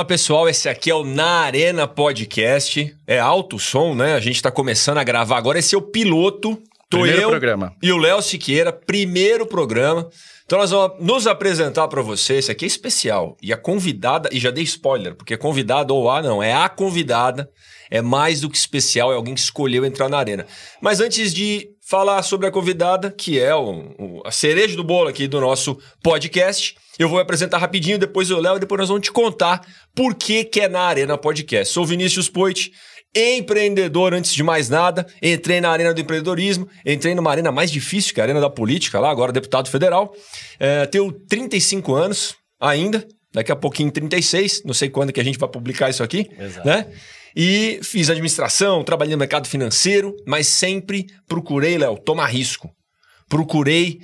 Fala pessoal, esse aqui é o Na Arena Podcast. É alto som, né? A gente tá começando a gravar agora. Esse é o piloto. Tô Primeiro eu programa. e o Léo Siqueira, primeiro programa. Então nós vamos nos apresentar para você. Esse aqui é especial. E a convidada, e já dei spoiler, porque convidada ou a não, é a convidada. É mais do que especial, é alguém que escolheu entrar na arena. Mas antes de falar sobre a convidada, que é o, o- a cereja do bolo aqui do nosso podcast, eu vou apresentar rapidinho, depois o Léo e depois nós vamos te contar por que, que é na Arena Podcast. Sou Vinícius Poit, empreendedor antes de mais nada. Entrei na arena do empreendedorismo, entrei numa arena mais difícil que a arena da política, lá, agora deputado federal. É, tenho 35 anos ainda, daqui a pouquinho 36, não sei quando que a gente vai publicar isso aqui, Exato. né? E fiz administração, trabalhei no mercado financeiro, mas sempre procurei, Léo, tomar risco. Procurei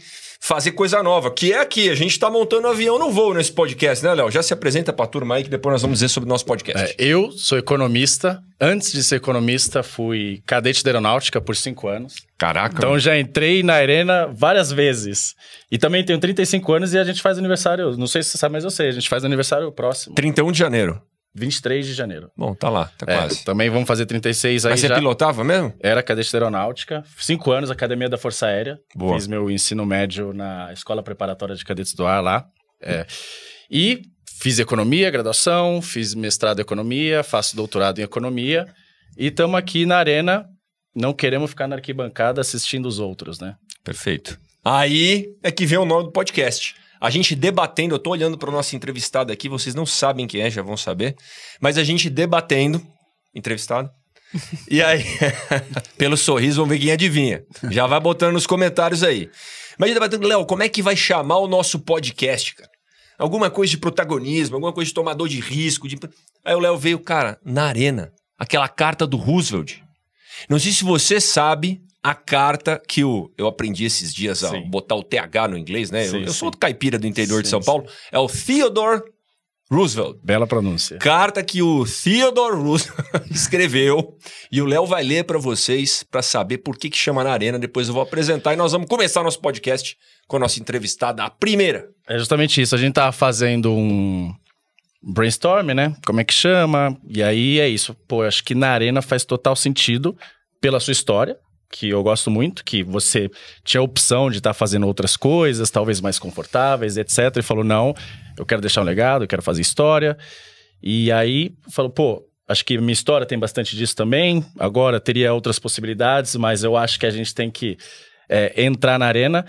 fazer coisa nova, que é aqui. A gente está montando um avião no voo nesse podcast, né, Léo? Já se apresenta para a turma aí que depois nós vamos dizer sobre o nosso podcast. É, eu sou economista. Antes de ser economista, fui cadete da aeronáutica por cinco anos. Caraca. Então já entrei na arena várias vezes. E também tenho 35 anos e a gente faz aniversário. Não sei se você sabe, mas eu sei. A gente faz aniversário próximo. 31 de janeiro. 23 de janeiro. Bom, tá lá, tá É, quase. também vamos fazer 36 aí Mas você já. pilotava mesmo? Era cadete da aeronáutica. Cinco anos, Academia da Força Aérea. Boa. Fiz meu ensino médio na Escola Preparatória de Cadetes do Ar lá. É. E fiz economia, graduação, fiz mestrado em economia, faço doutorado em economia. E estamos aqui na arena, não queremos ficar na arquibancada assistindo os outros, né? Perfeito. Aí é que vem o nome do podcast. A gente debatendo, eu tô olhando para o nosso entrevistado aqui, vocês não sabem quem é, já vão saber. Mas a gente debatendo, entrevistado. E aí, pelo sorriso, vamos ver quem adivinha. Já vai botando nos comentários aí. Mas a gente debatendo, Léo, como é que vai chamar o nosso podcast, cara? Alguma coisa de protagonismo, alguma coisa de tomador de risco. De... Aí o Léo veio, cara, na arena. Aquela carta do Roosevelt. Não sei se você sabe a carta que o, eu aprendi esses dias a Sim. botar o TH no inglês, né? Sim, eu, eu sou do caipira do interior de Sim, São sim. Paulo. É o Theodore Roosevelt. Bela pronúncia. Carta que o Theodore Roosevelt escreveu e o Léo vai ler pra vocês pra saber por que que chama na arena. Depois eu vou apresentar e nós vamos começar nosso podcast com a nossa entrevistada, a primeira. É justamente isso. A gente tá fazendo um brainstorm, né? Como é que chama? E aí é isso. Pô, acho que na arena faz total sentido pela sua história, que eu gosto muito, que você tinha a opção de estar fazendo outras coisas, talvez mais confortáveis, etc. E falou: não, eu quero deixar um legado, eu quero fazer história. E aí falou: pô. Acho que minha história tem bastante disso também. Agora teria outras possibilidades, mas eu acho que a gente tem que é, entrar na arena.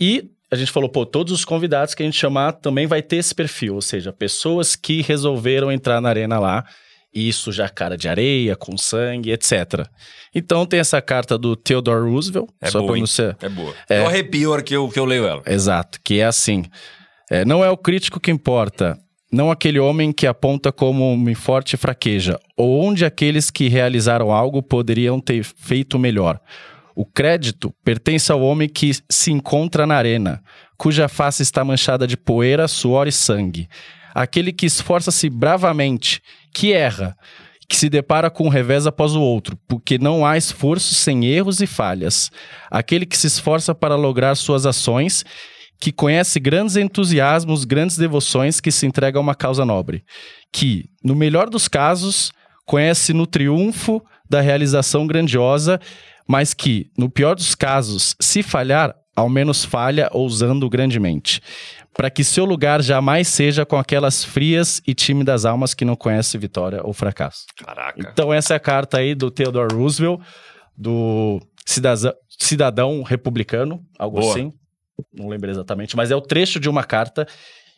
E a gente falou, pô, todos os convidados que a gente chamar também vai ter esse perfil, ou seja, pessoas que resolveram entrar na arena lá e sujar cara de areia, com sangue, etc. Então tem essa carta do Theodore Roosevelt, É só boa, você. É boa. É. Eu arrepio que eu, que eu leio ela. Exato, que é assim. é, não é o crítico que importa, não aquele homem que aponta como homem forte fraqueja, ou onde aqueles que realizaram algo poderiam ter feito melhor. O crédito pertence ao homem que se encontra na arena, cuja face está manchada de poeira, suor e sangue. Aquele que esforça-se bravamente, que erra, que se depara com um revés após o outro, porque não há esforço sem erros e falhas. Aquele que se esforça para lograr suas ações, que conhece grandes entusiasmos, grandes devoções, que se entrega a uma causa nobre. Que, no melhor dos casos, conhece no triunfo da realização grandiosa, mas que, no pior dos casos, se falhar, ao menos falha ousando grandemente. Para que seu lugar jamais seja com aquelas frias e tímidas almas que não conhecem vitória ou fracasso. Caraca. Então, essa é a carta aí do Theodore Roosevelt, do cidadão, cidadão republicano, algo Boa. assim. Não lembro exatamente, mas é o trecho de uma carta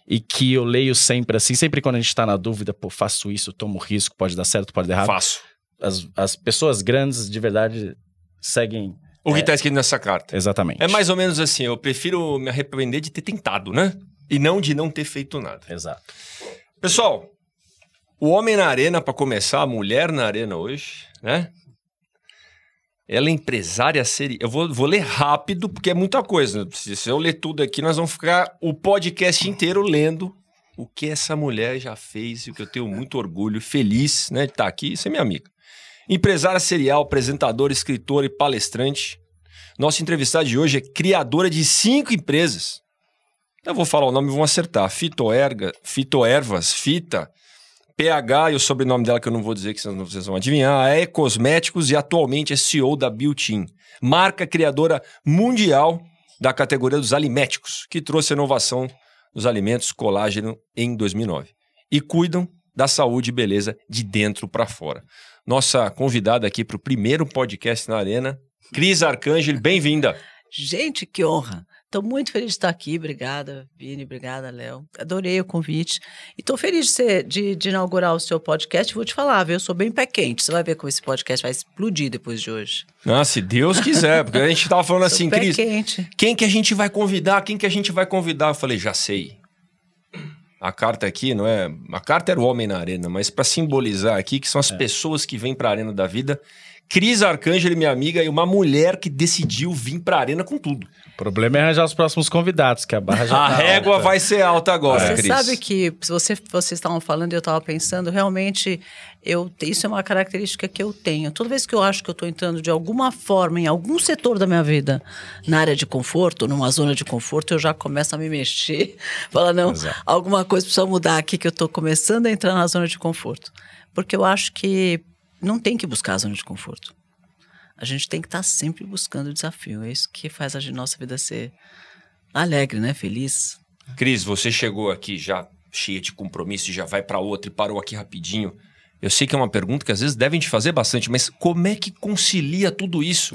e que eu leio sempre assim, sempre quando a gente tá na dúvida, pô, faço isso, tomo risco, pode dar certo, pode dar errado. Faço. As, as pessoas grandes, de verdade, seguem O que tá escrito nessa carta? exatamente. É mais ou menos assim, eu prefiro me arrepender de ter tentado, né? E não de não ter feito nada. Exato. Pessoal, o homem na arena, para começar, a mulher na arena hoje, né? Ela é empresária serial. Eu vou, vou ler rápido, porque é muita coisa. Se se eu ler tudo aqui, nós vamos ficar o podcast inteiro lendo o que essa mulher já fez e o que eu tenho muito orgulho, feliz né, de estar aqui e ser minha amiga. Empresária serial, apresentadora, escritora e palestrante. Nossa entrevistada de hoje é criadora de cinco empresas. Eu vou falar o nome e vão acertar. Fitoerga, Fitoervas, Fita, PH e o sobrenome dela que eu não vou dizer que vocês vão adivinhar, E Cosméticos e atualmente é CEO da Beauty, marca criadora mundial da categoria dos aliméticos, que trouxe a inovação dos alimentos colágeno em 2009. E cuidam da saúde e beleza de dentro para fora. Nossa convidada aqui para o primeiro podcast na Arena, Cris Arcângelo, bem-vinda. Gente, que honra. Estou muito feliz de estar aqui. Obrigada, Vini. Obrigada, Léo. Adorei o convite. E estou feliz de, ser, de, de, inaugurar o seu podcast. Vou te falar, viu? Eu sou bem pé quente. Você vai ver como esse podcast vai explodir depois de hoje. Ah, se Deus quiser. Porque a gente estava falando assim, pé Cris, quente. quem que a gente vai convidar? Quem que a gente vai convidar? Eu falei, já sei. A carta aqui não é. A carta era o homem na arena, mas para simbolizar aqui que são as é. pessoas que vêm para a arena da vida Cris Arcângelo, minha amiga, e uma mulher que decidiu vir pra arena com tudo. O problema é arranjar os próximos convidados, que a barra já A tá régua alta. vai ser alta agora, Você Cris. sabe que se você, vocês estavam falando e eu estava pensando, realmente, eu, isso é uma característica que eu tenho. Toda vez que eu acho que eu estou entrando de alguma forma em algum setor da minha vida, na área de conforto, numa zona de conforto, eu já começo a me mexer. Falar, não, Exato. alguma coisa precisa mudar aqui, que eu estou começando a entrar na zona de conforto. Porque eu acho que não tem que buscar a zona de conforto. A gente tem que estar tá sempre buscando desafio. É isso que faz a nossa vida ser alegre, né? Feliz. Cris, você chegou aqui já cheia de compromisso já vai para outra e parou aqui rapidinho. Eu sei que é uma pergunta que às vezes devem te fazer bastante, mas como é que concilia tudo isso?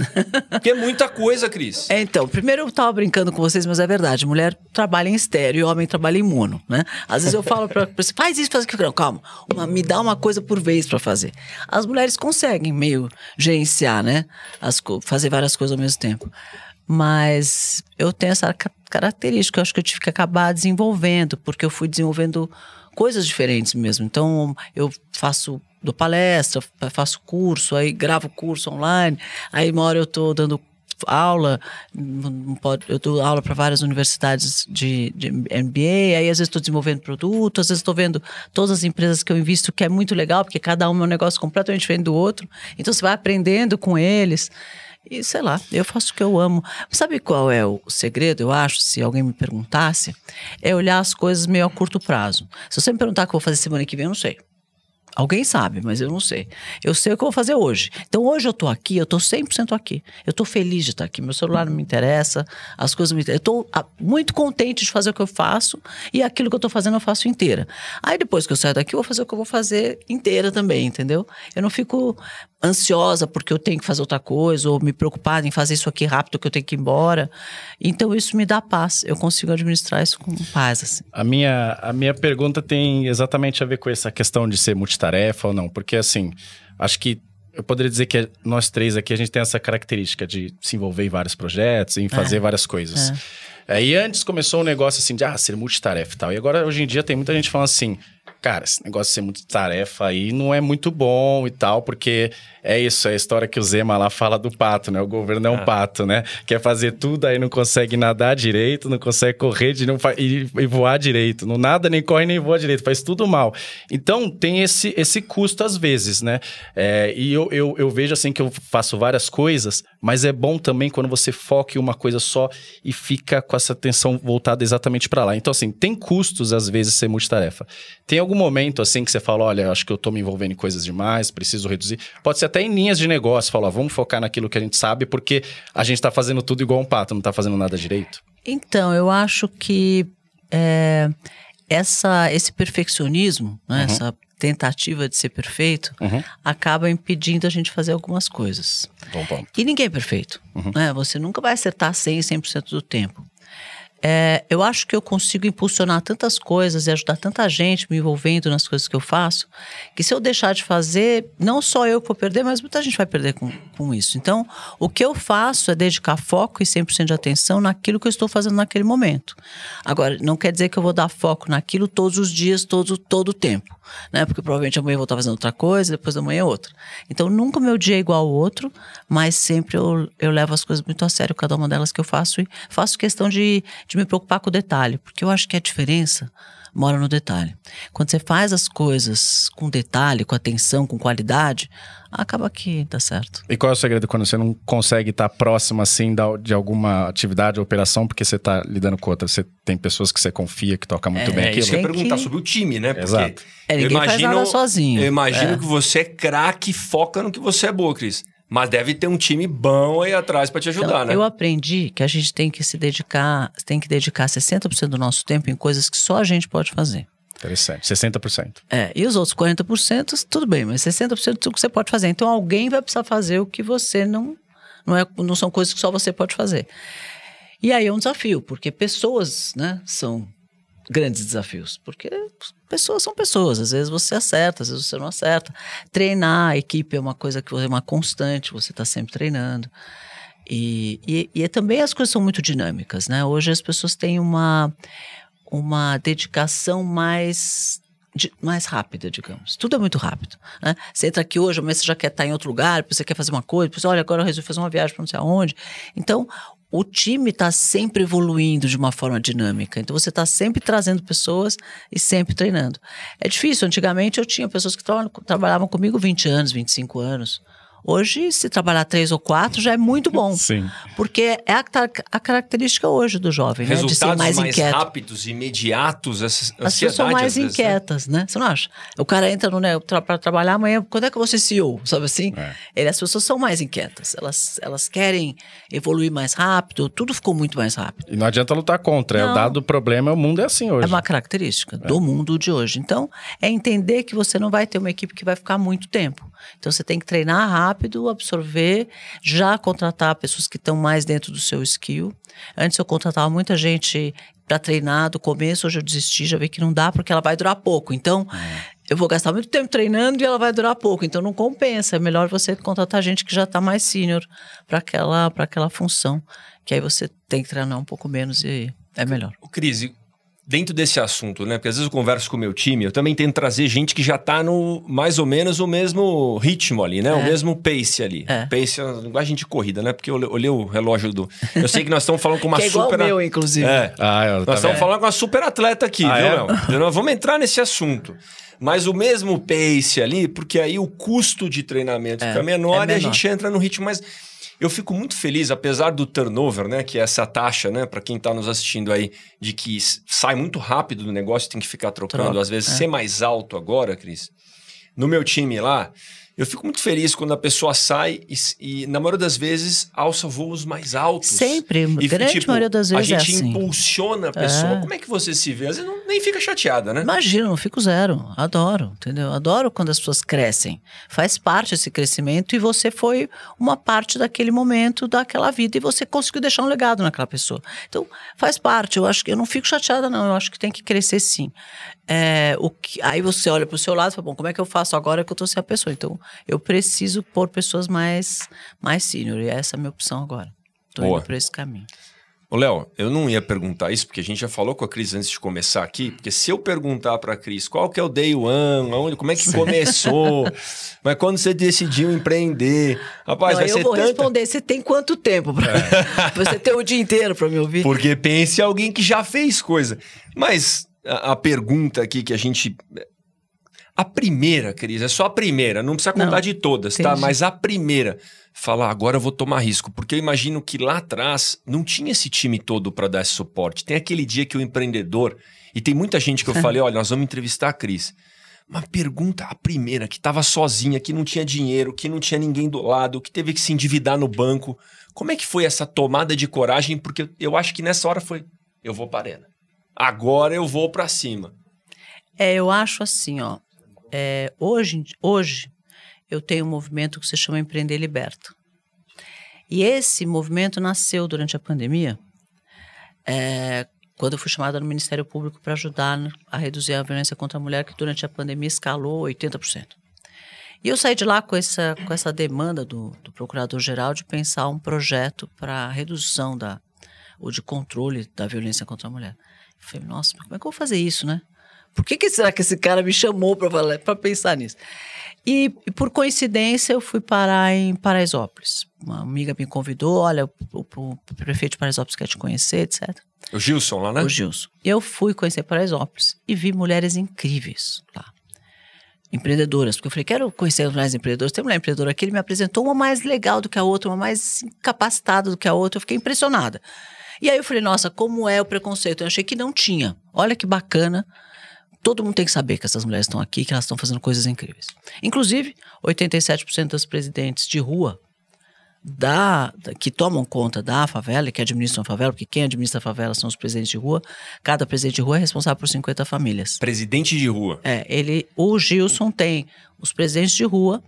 Porque é muita coisa, Cris. É, então, primeiro eu tava brincando com vocês, mas é verdade. Mulher trabalha em estéreo e homem trabalha em mono, né? Às vezes eu falo para você, faz isso, faz aquilo. Calma, uma, me dá uma coisa por vez para fazer. As mulheres conseguem meio gerenciar, né? As, fazer várias coisas ao mesmo tempo. Mas eu tenho essa característica, eu acho que eu tive que acabar desenvolvendo, porque eu fui desenvolvendo coisas diferentes mesmo. Então, eu faço dou palestra, faço curso, aí gravo curso online, aí uma hora eu estou dando aula, eu dou aula para várias universidades de, de MBA, aí às vezes estou desenvolvendo produto, às vezes estou vendo todas as empresas que eu invisto, que é muito legal, porque cada um é um negócio completamente diferente do outro, então você vai aprendendo com eles. E sei lá, eu faço o que eu amo. Sabe qual é o segredo, eu acho, se alguém me perguntasse? É olhar as coisas meio a curto prazo. Se você me perguntar o que eu vou fazer semana que vem, eu não sei. Alguém sabe, mas eu não sei. Eu sei o que eu vou fazer hoje. Então hoje eu tô aqui, eu tô 100% aqui. Eu tô feliz de estar aqui. Meu celular não me interessa, as coisas me interessam. Eu tô ah, muito contente de fazer o que eu faço e aquilo que eu tô fazendo eu faço inteira. Aí depois que eu saio daqui, eu vou fazer o que eu vou fazer inteira também, entendeu? Eu não fico ansiosa porque eu tenho que fazer outra coisa ou me preocupada em fazer isso aqui rápido que eu tenho que ir embora. Então isso me dá paz. Eu consigo administrar isso com paz. Assim. A minha a minha pergunta tem exatamente a ver com essa questão de ser multitarefa ou não, porque assim, acho que eu poderia dizer que nós três aqui a gente tem essa característica de se envolver em vários projetos, em fazer é. várias coisas. É. É, e antes começou um negócio assim de ah, ser multitarefa e tal. E agora hoje em dia tem muita gente falando assim: cara, esse negócio de ser muito tarefa aí não é muito bom e tal, porque é isso, é a história que o Zema lá fala do pato, né? O governo é um ah. pato, né? Quer fazer tudo, aí não consegue nadar direito, não consegue correr de, não e, e, voar direito. Não nada, nem corre, nem voa direito, faz tudo mal. Então, tem esse, esse custo às vezes, né? É, e eu, eu, eu vejo assim que eu faço várias coisas, mas é bom também quando você foca em uma coisa só e fica com essa atenção voltada exatamente para lá. Então, assim, tem custos às vezes ser multitarefa. Tem algum momento assim que você fala, olha, acho que eu tô me envolvendo em coisas demais, preciso reduzir. Pode ser até em linhas de negócio, falar, vamos focar naquilo que a gente sabe, porque a gente está fazendo tudo igual um pato, não está fazendo nada direito? Então, eu acho que é, essa, esse perfeccionismo, né, uhum. essa tentativa de ser perfeito, uhum. acaba impedindo a gente fazer algumas coisas. Bom ponto. E ninguém é perfeito. Uhum. Né? Você nunca vai acertar 100, 100% do tempo. É, eu acho que eu consigo impulsionar tantas coisas e ajudar tanta gente me envolvendo nas coisas que eu faço, que se eu deixar de fazer, não só eu vou perder, mas muita gente vai perder com, com isso. Então, o que eu faço é dedicar foco e 100% de atenção naquilo que eu estou fazendo naquele momento. Agora, não quer dizer que eu vou dar foco naquilo todos os dias, todo, todo o tempo né? Porque provavelmente amanhã eu vou estar fazendo outra coisa, depois da manhã outra. Então nunca meu dia é igual ao outro, mas sempre eu, eu levo as coisas muito a sério, cada uma delas que eu faço, e faço questão de, de me preocupar com o detalhe, porque eu acho que a diferença mora no detalhe. Quando você faz as coisas com detalhe, com atenção, com qualidade, acaba que dá certo. E qual é o segredo quando você não consegue estar próximo assim da- de alguma atividade ou operação porque você está lidando com outra? Você tem pessoas que você confia que toca muito É, bem É aquilo? isso que eu ia perguntar que- sobre o time, né? Porque Exato. É, eu ninguém faz nada sozinho. Eu imagino É. que você é craque e foca no que você é boa, Cris. Mas deve ter um time bom aí atrás pra te ajudar, Então, né? Eu aprendi que a gente tem que se dedicar, tem que dedicar 60% do nosso tempo em coisas que só a gente pode fazer. Interessante. 60%. É, e os outros 40%, tudo bem, mas 60% é o que você pode fazer. Então alguém vai precisar fazer o que você não. Não, é, não são coisas que só você pode fazer. E aí é um desafio, porque pessoas, né, são grandes desafios. Porque pessoas são pessoas, às vezes você acerta, às vezes você não acerta. Treinar a equipe é uma coisa que é uma constante, você está sempre treinando. E, e, e também as coisas são muito dinâmicas, né? Hoje as pessoas têm uma, uma dedicação mais de- mais rápida, digamos. Tudo é muito rápido. Né? Você entra aqui hoje, amanhã você já quer estar em outro lugar, você quer fazer uma coisa, depois, olha, agora eu resolvi fazer uma viagem para não sei aonde. Então, o time está sempre evoluindo de uma forma dinâmica. Então, você está sempre trazendo pessoas e sempre treinando. É difícil. Antigamente, eu tinha pessoas que tra- trabalhavam comigo 20 anos, 25 anos. Hoje, se trabalhar três ou quatro, já é muito bom. Sim. Porque é a, a característica hoje do jovem, né? De ser Resultados mais, mais, inquieto. rápidos, imediatos, essa As pessoas são mais vezes, né? inquietas, né? Você não acha? O cara entra no né, para trabalhar amanhã, quando é que você CEO? Sabe assim? É. Ele, as pessoas são mais inquietas. Elas, elas querem evoluir mais rápido, tudo ficou muito mais rápido. E não adianta lutar contra. É o Não. dado do problema, o mundo é assim hoje. É uma característica do mundo de hoje. Então, é entender que você não vai ter uma equipe que vai ficar muito tempo. Então, você tem que treinar rápido, absorver, já contratar pessoas que estão mais dentro do seu skill. Antes eu contratava muita gente para treinar do começo, hoje eu desisti, já vi que não dá porque ela vai durar pouco. Então, eu vou gastar muito tempo treinando e ela vai durar pouco. Então, não compensa. É melhor você contratar gente que já está mais senior para aquela, pra aquela função. Que aí você tem que treinar um pouco menos e é melhor. Ô, Cris, dentro desse assunto, né? Porque às vezes eu converso com o meu time, eu também tento trazer gente que já tá no mais ou menos o mesmo ritmo ali, né? O É. mesmo pace ali. É. Pace é uma linguagem de corrida, né? Porque eu olhei- o relógio do. Eu sei que nós estamos falando com uma que é igual super. o meu, inclusive. É. Ah, eu, tá Nós estamos falando com uma super atleta aqui, Ah, viu, é? Léo? Nós vamos entrar nesse assunto. Mas o mesmo pace ali, porque aí o custo de treinamento É, fica menor, é e a menor. gente entra no ritmo mais. Eu fico muito feliz, apesar do turnover, né? Que é essa taxa, né? Para quem está nos assistindo aí, de que sai muito rápido do negócio, tem que ficar trocando. Troca, Às vezes, é. ser mais alto agora, Cris. No meu time lá, eu fico muito feliz quando a pessoa sai e, e, na maioria das vezes, alça voos mais altos. Sempre, E, grande tipo, maioria das vezes A é gente assim. impulsiona a pessoa. É. Como é que você se vê? Às vezes não, nem fica chateada, né? Imagina, não fico zero. Adoro, entendeu? Adoro quando as pessoas crescem. Faz parte desse crescimento e você foi uma parte daquele momento, daquela vida, e você conseguiu deixar um legado naquela pessoa. Então, faz parte. Eu acho que eu não fico chateada, não. Eu acho que tem que crescer sim. É, o que, aí você olha para o seu lado e fala, bom, como é que eu faço agora que eu tô sem a pessoa? Então, eu preciso pôr pessoas mais, mais senior. E essa é a minha opção agora. Boa. indo por esse caminho. Ô, Léo, eu não ia perguntar isso, porque a gente já falou com a Cris antes de começar aqui, porque se eu perguntar pra Cris qual que é o day one, aonde, como é que começou, mas quando você decidiu empreender, rapaz, Não, vai eu ser vou tanta... responder. Você tem quanto tempo? Pra... você tem o dia inteiro para me ouvir? Porque pense em alguém que já fez coisa. Mas a, a pergunta aqui que a gente... A primeira, Cris, é só a primeira, não precisa contar Não, de todas, tá? entendi. Mas a primeira, falar, agora eu vou tomar risco, porque eu imagino que lá atrás não tinha esse time todo para dar esse suporte. Tem aquele dia que o empreendedor, e tem muita gente que eu falei, olha, nós vamos entrevistar a Cris. Uma pergunta, a primeira, que estava sozinha, que não tinha dinheiro, que não tinha ninguém do lado, que teve que se endividar no banco. Como é que foi essa tomada de coragem? Porque eu acho que nessa hora foi, eu vou para arena. Agora eu vou para cima. É, eu acho assim, ó. é, hoje, hoje eu tenho um movimento que se chama Empreender Liberto. E esse movimento nasceu durante a pandemia, é, quando eu fui chamada no Ministério Público para ajudar a reduzir a violência contra a mulher, que durante a pandemia escalou 80%. E eu saí de lá com essa, com essa demanda do, do Procurador-Geral de pensar um projeto para redução da, ou de controle da violência contra a mulher. Eu falei, nossa, mas como é que eu vou fazer isso, né? Por que, que será que esse cara me chamou para pensar nisso? E, e, por coincidência eu fui parar em Paraisópolis. Uma amiga me convidou, olha, o, o- o prefeito de Paraisópolis quer te conhecer, etc. O Gilson lá, né? O Gilson. E eu fui conhecer Paraisópolis e vi mulheres incríveis lá. Empreendedoras, porque eu falei, quero conhecer mulheres empreendedoras. Tem mulher empreendedora aqui, ele me apresentou uma mais legal do que a outra, uma mais capacitada do que a outra. Eu fiquei impressionada. E aí eu falei, nossa, como é o preconceito? Eu achei que não tinha. Olha que bacana. Todo mundo tem que saber que essas mulheres estão aqui, que elas estão fazendo coisas incríveis. Inclusive, 87% das presidentes de rua da, que tomam conta da favela que administram a favela, porque quem administra a favela são os presidentes de rua. Cada presidente de rua é responsável por 50 famílias. Presidente de rua. É, ele, o Gilson tem os presidentes de rua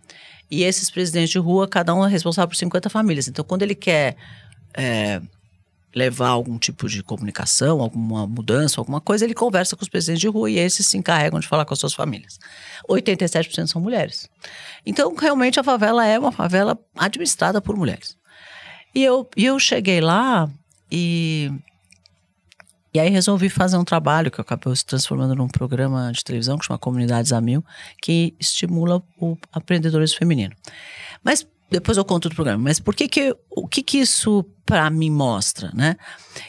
e esses presidentes de rua, cada um é responsável por 50 famílias. Então, quando ele quer é, levar algum tipo de comunicação, alguma mudança, alguma coisa, ele conversa com os presidentes de rua e esses se encarregam de falar com as suas famílias. 87% são mulheres. Então, realmente, a favela é uma favela administrada por mulheres. E eu, e eu cheguei lá e. E aí resolvi fazer um trabalho que acabou se transformando num programa de televisão que chama Comunidades a Mil, que estimula o empreendedorismo feminino. Mas depois eu conto do programa, mas por que que, o que que isso para mim mostra, né?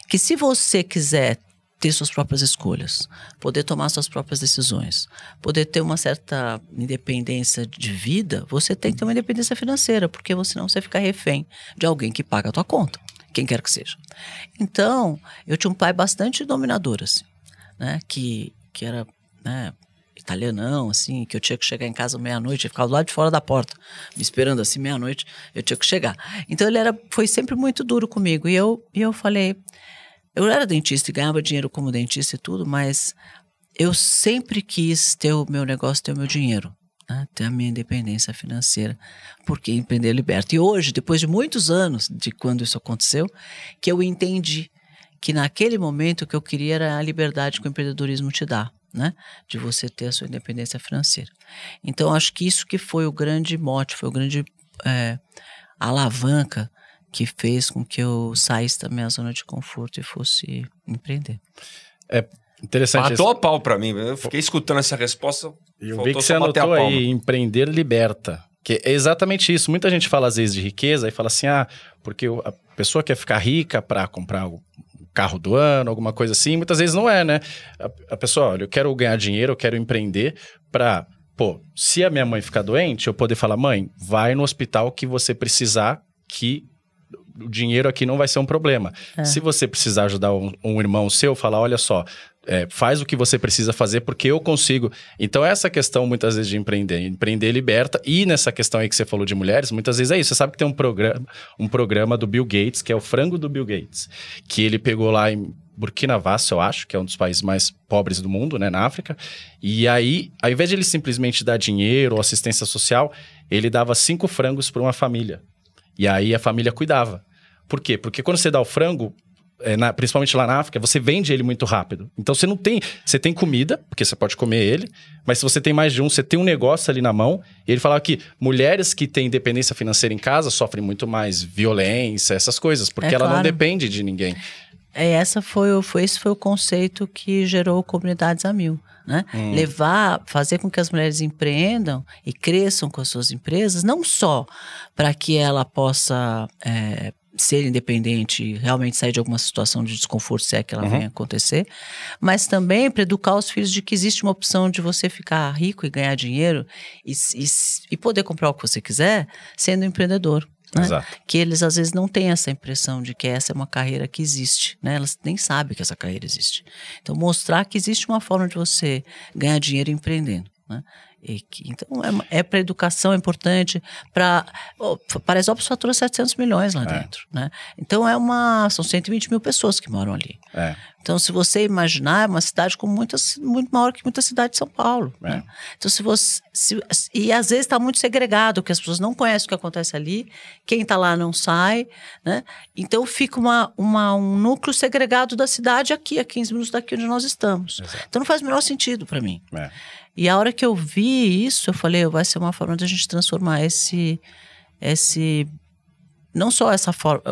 Que se você quiser ter suas próprias escolhas, poder tomar suas próprias decisões, poder ter uma certa independência de vida, você tem que ter uma independência financeira, porque senão você fica refém de alguém que paga a tua conta, quem quer que seja. Então, eu tinha um pai bastante dominador, assim, né? Que, que era, né? Italianão, assim, que eu tinha que chegar em casa meia-noite, eu ficava do lado de fora da porta, me esperando assim, meia-noite, eu tinha que chegar. Então ele era, foi sempre muito duro comigo. E eu, e eu falei, eu era dentista e ganhava dinheiro como dentista e tudo, mas eu sempre quis ter o meu negócio, ter o meu dinheiro. Né? Ter a minha independência financeira, porque empreender liberta. E hoje, depois de muitos anos de quando isso aconteceu, que eu entendi que naquele momento o que eu queria era a liberdade que o empreendedorismo te dá né? De você ter a sua independência financeira. Então, acho que isso que foi o grande mote, foi o grande é, alavanca que fez com que eu saísse da minha zona de conforto e fosse empreender. É interessante. Matou a pau para mim. Eu fiquei escutando essa resposta. Eu vi que você anotou aí, empreender liberta. Que é exatamente isso. Muita gente fala às vezes de riqueza e fala assim, ah, porque a pessoa quer ficar rica para comprar carro do ano, alguma coisa assim. Muitas vezes não é, né? A, a pessoa, olha, eu quero ganhar dinheiro, eu quero empreender para, pô, se a minha mãe ficar doente, eu poder falar, mãe, vai no hospital que você precisar, que o dinheiro aqui não vai ser um problema. É. Se você precisar ajudar um, um irmão seu, falar, olha só, é, faz o que você precisa fazer porque eu consigo. Então, essa questão, muitas vezes, de empreender, empreender liberta. E nessa questão aí que você falou de mulheres, muitas vezes é isso. Você sabe que tem um programa, um programa do Bill Gates, que é o frango do Bill Gates, que ele pegou lá em Burkina Faso, eu acho, que é um dos países mais pobres do mundo, né, na África. E aí, ao invés de ele simplesmente dar dinheiro ou assistência social, ele dava cinco frangos para uma família. E aí a família cuidava. Por quê? Porque quando você dá o frango, é, na, principalmente lá na África, você vende ele muito rápido. Então você não tem. Você tem comida, porque você pode comer ele, mas se você tem mais de um, você tem um negócio ali na mão. E ele falava que mulheres que têm independência financeira em casa sofrem muito mais violência, essas coisas, porque é ela claro. não depende de ninguém. É, essa foi, foi, esse foi o conceito que gerou comunidades a mil. Né? Hum. Levar, fazer com que as mulheres empreendam e cresçam com as suas empresas, não só para que ela possa é, ser independente, realmente sair de alguma situação de desconforto, se é que ela uhum. venha acontecer, mas também para educar os filhos de que existe uma opção de você ficar rico e ganhar dinheiro e, e, e poder comprar o que você quiser sendo empreendedor. Né? Que eles às vezes não têm essa impressão de que essa é uma carreira que existe, né? Elas nem sabem que essa carreira existe. Então mostrar que existe uma forma de você ganhar dinheiro empreendendo. Né? Que, então, é, é para educação, é importante. Para Paraisópolis fatura 700 milhões lá é. dentro. Né? Então, é uma, são 120 mil pessoas que moram ali. É. Então, se você imaginar, é uma cidade com muitas, muito maior que muita cidade de São Paulo. É. Né? Então, se você. Se, e às vezes está muito segregado, que as pessoas não conhecem o que acontece ali, quem está lá não sai. Né? Então, fica uma, uma, um núcleo segregado da cidade aqui, a 15 minutos daqui onde nós estamos. Exato. Então, não faz o menor sentido para mim. É. E a hora que eu vi isso, eu falei, vai ser uma forma de a gente transformar esse, esse não só essa forma,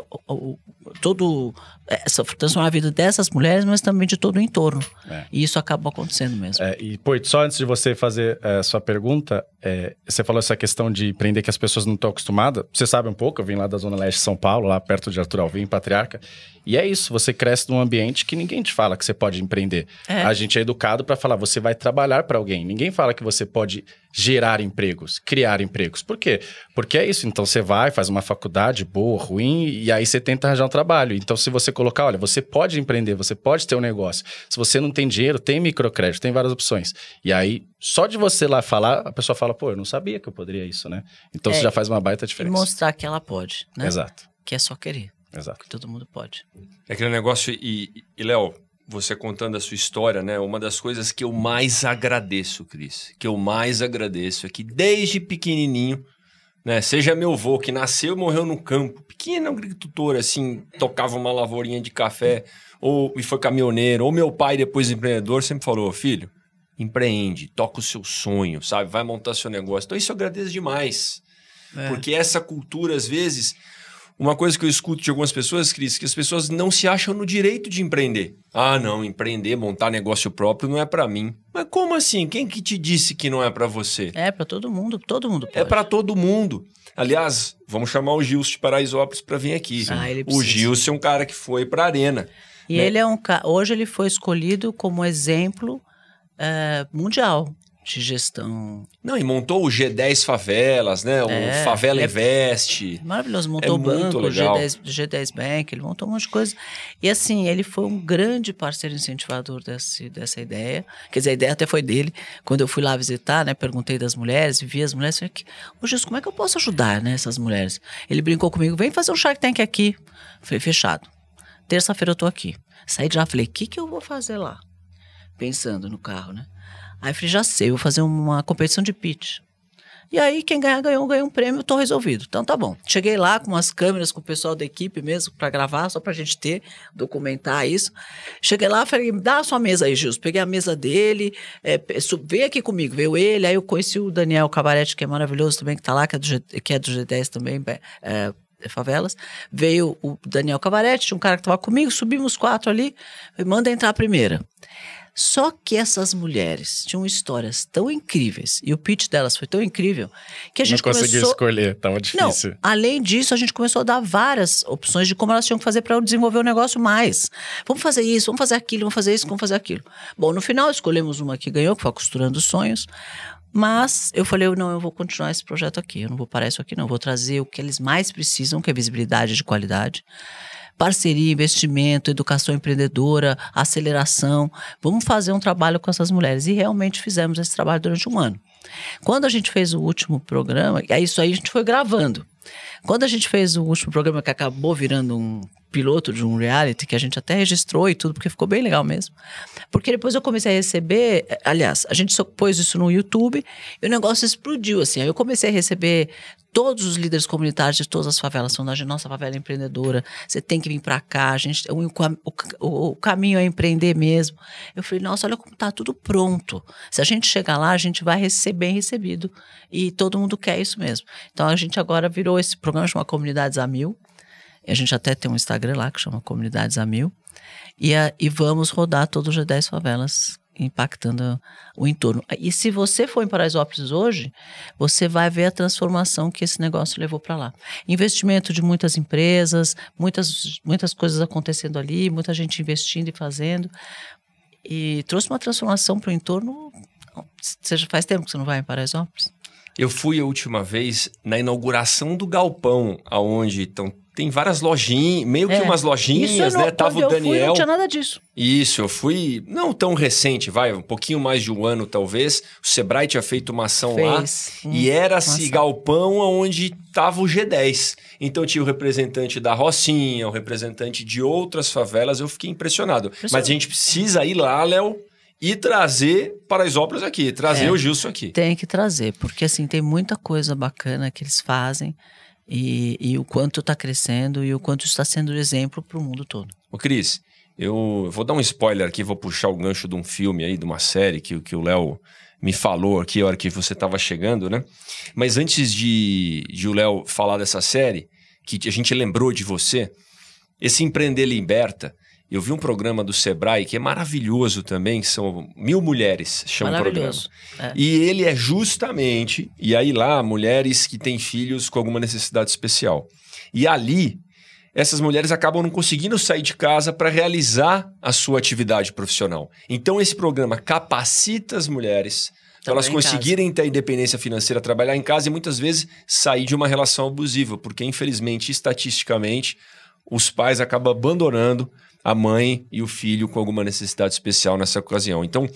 todo é, transformar a vida dessas mulheres, mas também de todo o entorno. É. E isso acaba acontecendo mesmo. É, e, Poit, só antes de você fazer a sua pergunta, é, você falou essa questão de empreender que as pessoas não estão acostumadas. Você sabe um pouco, eu vim lá da Zona Leste de São Paulo, lá perto de Arthur Alvim, Patriarca. E é isso, você cresce num ambiente que ninguém te fala que você pode empreender. É. A gente é educado para falar, você vai trabalhar para alguém. Ninguém fala que você pode gerar empregos, criar empregos. Por quê? Porque é isso. Então você vai, faz uma faculdade boa, ruim, e aí você tenta arranjar um trabalho. Então, se você colocar, olha, você pode empreender, você pode ter um negócio. Se você não tem dinheiro, tem microcrédito, tem várias opções. E aí, só de você lá falar, a pessoa fala, pô, eu não sabia que eu poderia isso, né? Então É, você já faz uma baita E diferença. mostrar que ela pode, né? Exato, Que é só querer, exato. que todo mundo pode. É aquele negócio, e, e Léo, você contando a sua história, né? Uma das coisas que eu mais agradeço, Cris, que eu mais agradeço é que desde pequenininho, né? Seja meu avô, que nasceu e morreu no campo, pequeno agricultor, assim, tocava uma lavourinha de café, ou e foi caminhoneiro, ou meu pai, depois empreendedor, sempre falou, filho, empreende, toca o seu sonho, sabe? Vai montar seu negócio. Então isso eu agradeço demais. É. Porque essa cultura, às vezes, uma coisa que eu escuto de algumas pessoas, Cris, que as pessoas não se acham no direito de empreender. Ah, não, empreender, montar negócio próprio não é pra mim. Mas como assim? Quem que te disse que não é pra você? É pra todo mundo, todo mundo pode. É pra todo mundo. Aliás, vamos chamar o Gilson de Paraisópolis pra vir aqui. Ah, ele o. Gilson é um cara que foi pra arena. E né? ele é um hoje ele foi escolhido como exemplo eh, mundial de gestão. Não, e montou o G10 Favelas, né? O É, Favela é- Investe. Maravilhoso, montou É o muito banco, o legal. G10, G10 Bank, ele montou um monte de coisa. E assim, ele foi um grande parceiro incentivador desse, dessa ideia. Quer dizer, a ideia até foi dele. Quando eu fui lá visitar, né, perguntei das mulheres, vi as mulheres, falei, ô Jesus, como é que eu posso ajudar, né, essas mulheres? Ele brincou comigo, vem fazer um Shark Tank aqui. Falei, fechado. Terça-feira eu tô aqui. Saí de lá, falei, o que que eu vou fazer lá? Pensando no carro, né? Aí falei, já sei, vou fazer uma competição de pitch. E aí, quem ganhar, ganhou, ganhou um prêmio, tô resolvido. Então tá bom. Cheguei lá com umas câmeras, com o pessoal da equipe mesmo, pra gravar, só pra gente ter, documentar isso. Cheguei lá, falei, dá a sua mesa aí, Gilson. Peguei a mesa dele, é, veio aqui comigo, veio ele, aí eu conheci o Daniel Cabarete, que é maravilhoso também, que tá lá, que é do, G, que é do G10 também, é, é, favelas. Veio o Daniel Cabarete, tinha um cara que tava comigo, subimos quatro ali, manda entrar a primeira. Só que essas mulheres tinham histórias tão incríveis e o pitch delas foi tão incrível que a gente não conseguia começou. escolher, tava Não, difícil. além disso, a gente começou a dar várias opções de como elas tinham que fazer para desenvolver o negócio mais. Vamos fazer isso, vamos fazer aquilo, vamos fazer isso, vamos fazer aquilo. Bom, no final escolhemos uma que ganhou, que foi a Costurando os Sonhos. Mas eu falei, não, eu vou continuar esse projeto aqui, eu não vou parar isso aqui, não. Eu vou trazer o que eles mais precisam, que é visibilidade de qualidade. Parceria, investimento, educação empreendedora, aceleração. Vamos fazer um trabalho com essas mulheres. E realmente fizemos esse trabalho durante um ano. Quando a gente fez o último programa, é isso aí a gente foi gravando. Quando a gente fez o último programa que acabou virando um piloto de um reality, que a gente até registrou e tudo, porque ficou bem legal mesmo. Porque depois eu comecei a receber, aliás, a gente só pôs isso no YouTube e o negócio explodiu, assim. Aí eu comecei a receber todos os líderes comunitários de todas as favelas, "A nossa favela é empreendedora, você tem que vir pra cá, a gente, o, o- o caminho é empreender mesmo. Eu falei, nossa, olha como tá tudo pronto. Se a gente chegar lá, a gente vai ser bem recebido. E todo mundo quer isso mesmo. Então a gente agora virou esse programa, chama Comunidades a Mil. A gente até tem um Instagram lá que chama Comunidades a Mil. E, a- e vamos rodar todo o G10 Favelas, impactando o entorno. E se você for em Paraisópolis hoje, você vai ver a transformação que esse negócio levou para lá. Investimento de muitas empresas, muitas, muitas coisas acontecendo ali, muita gente investindo e fazendo. E trouxe uma transformação para o entorno. Já faz tempo que você não vai em Paraisópolis? Eu fui a última vez na inauguração do galpão, aonde então, tem várias lojinhas, meio que É. umas lojinhas, Isso é no- né? Tava o eu fui, Daniel. não tinha nada disso. Isso, eu fui não tão recente, vai, um pouquinho mais de um ano talvez. O Sebrae tinha feito uma ação Fez. lá Hum, e era esse ação. galpão onde tava o G10. Então tinha o representante da Rocinha, o representante de outras favelas, eu fiquei impressionado. Mas a gente precisa ir lá, Léo, e trazer Paraisópolis aqui, trazer É. o Gilson aqui. Tem que trazer, porque assim, tem muita coisa bacana que eles fazem e, e o quanto está crescendo e o quanto está sendo exemplo para o mundo todo. Ô, Cris, eu vou dar um spoiler aqui, vou puxar o gancho de um filme aí, de uma série que, que o Léo me falou aqui a hora que você estava chegando, né? Mas antes de, de o Léo falar dessa série, que a gente lembrou de você, esse empreender liberta. Eu vi um programa do Sebrae que é maravilhoso também, são mil mulheres, chama o programa. É. E ele é justamente, e aí lá, mulheres que têm filhos com alguma necessidade especial. E ali, essas mulheres acabam não conseguindo sair de casa para realizar a sua atividade profissional. Então, esse programa capacita as mulheres para elas conseguirem ter a independência financeira, trabalhar em casa e muitas vezes sair de uma relação abusiva, porque infelizmente, estatisticamente, os pais acabam abandonando a mãe e o filho com alguma necessidade especial nessa ocasião. Então,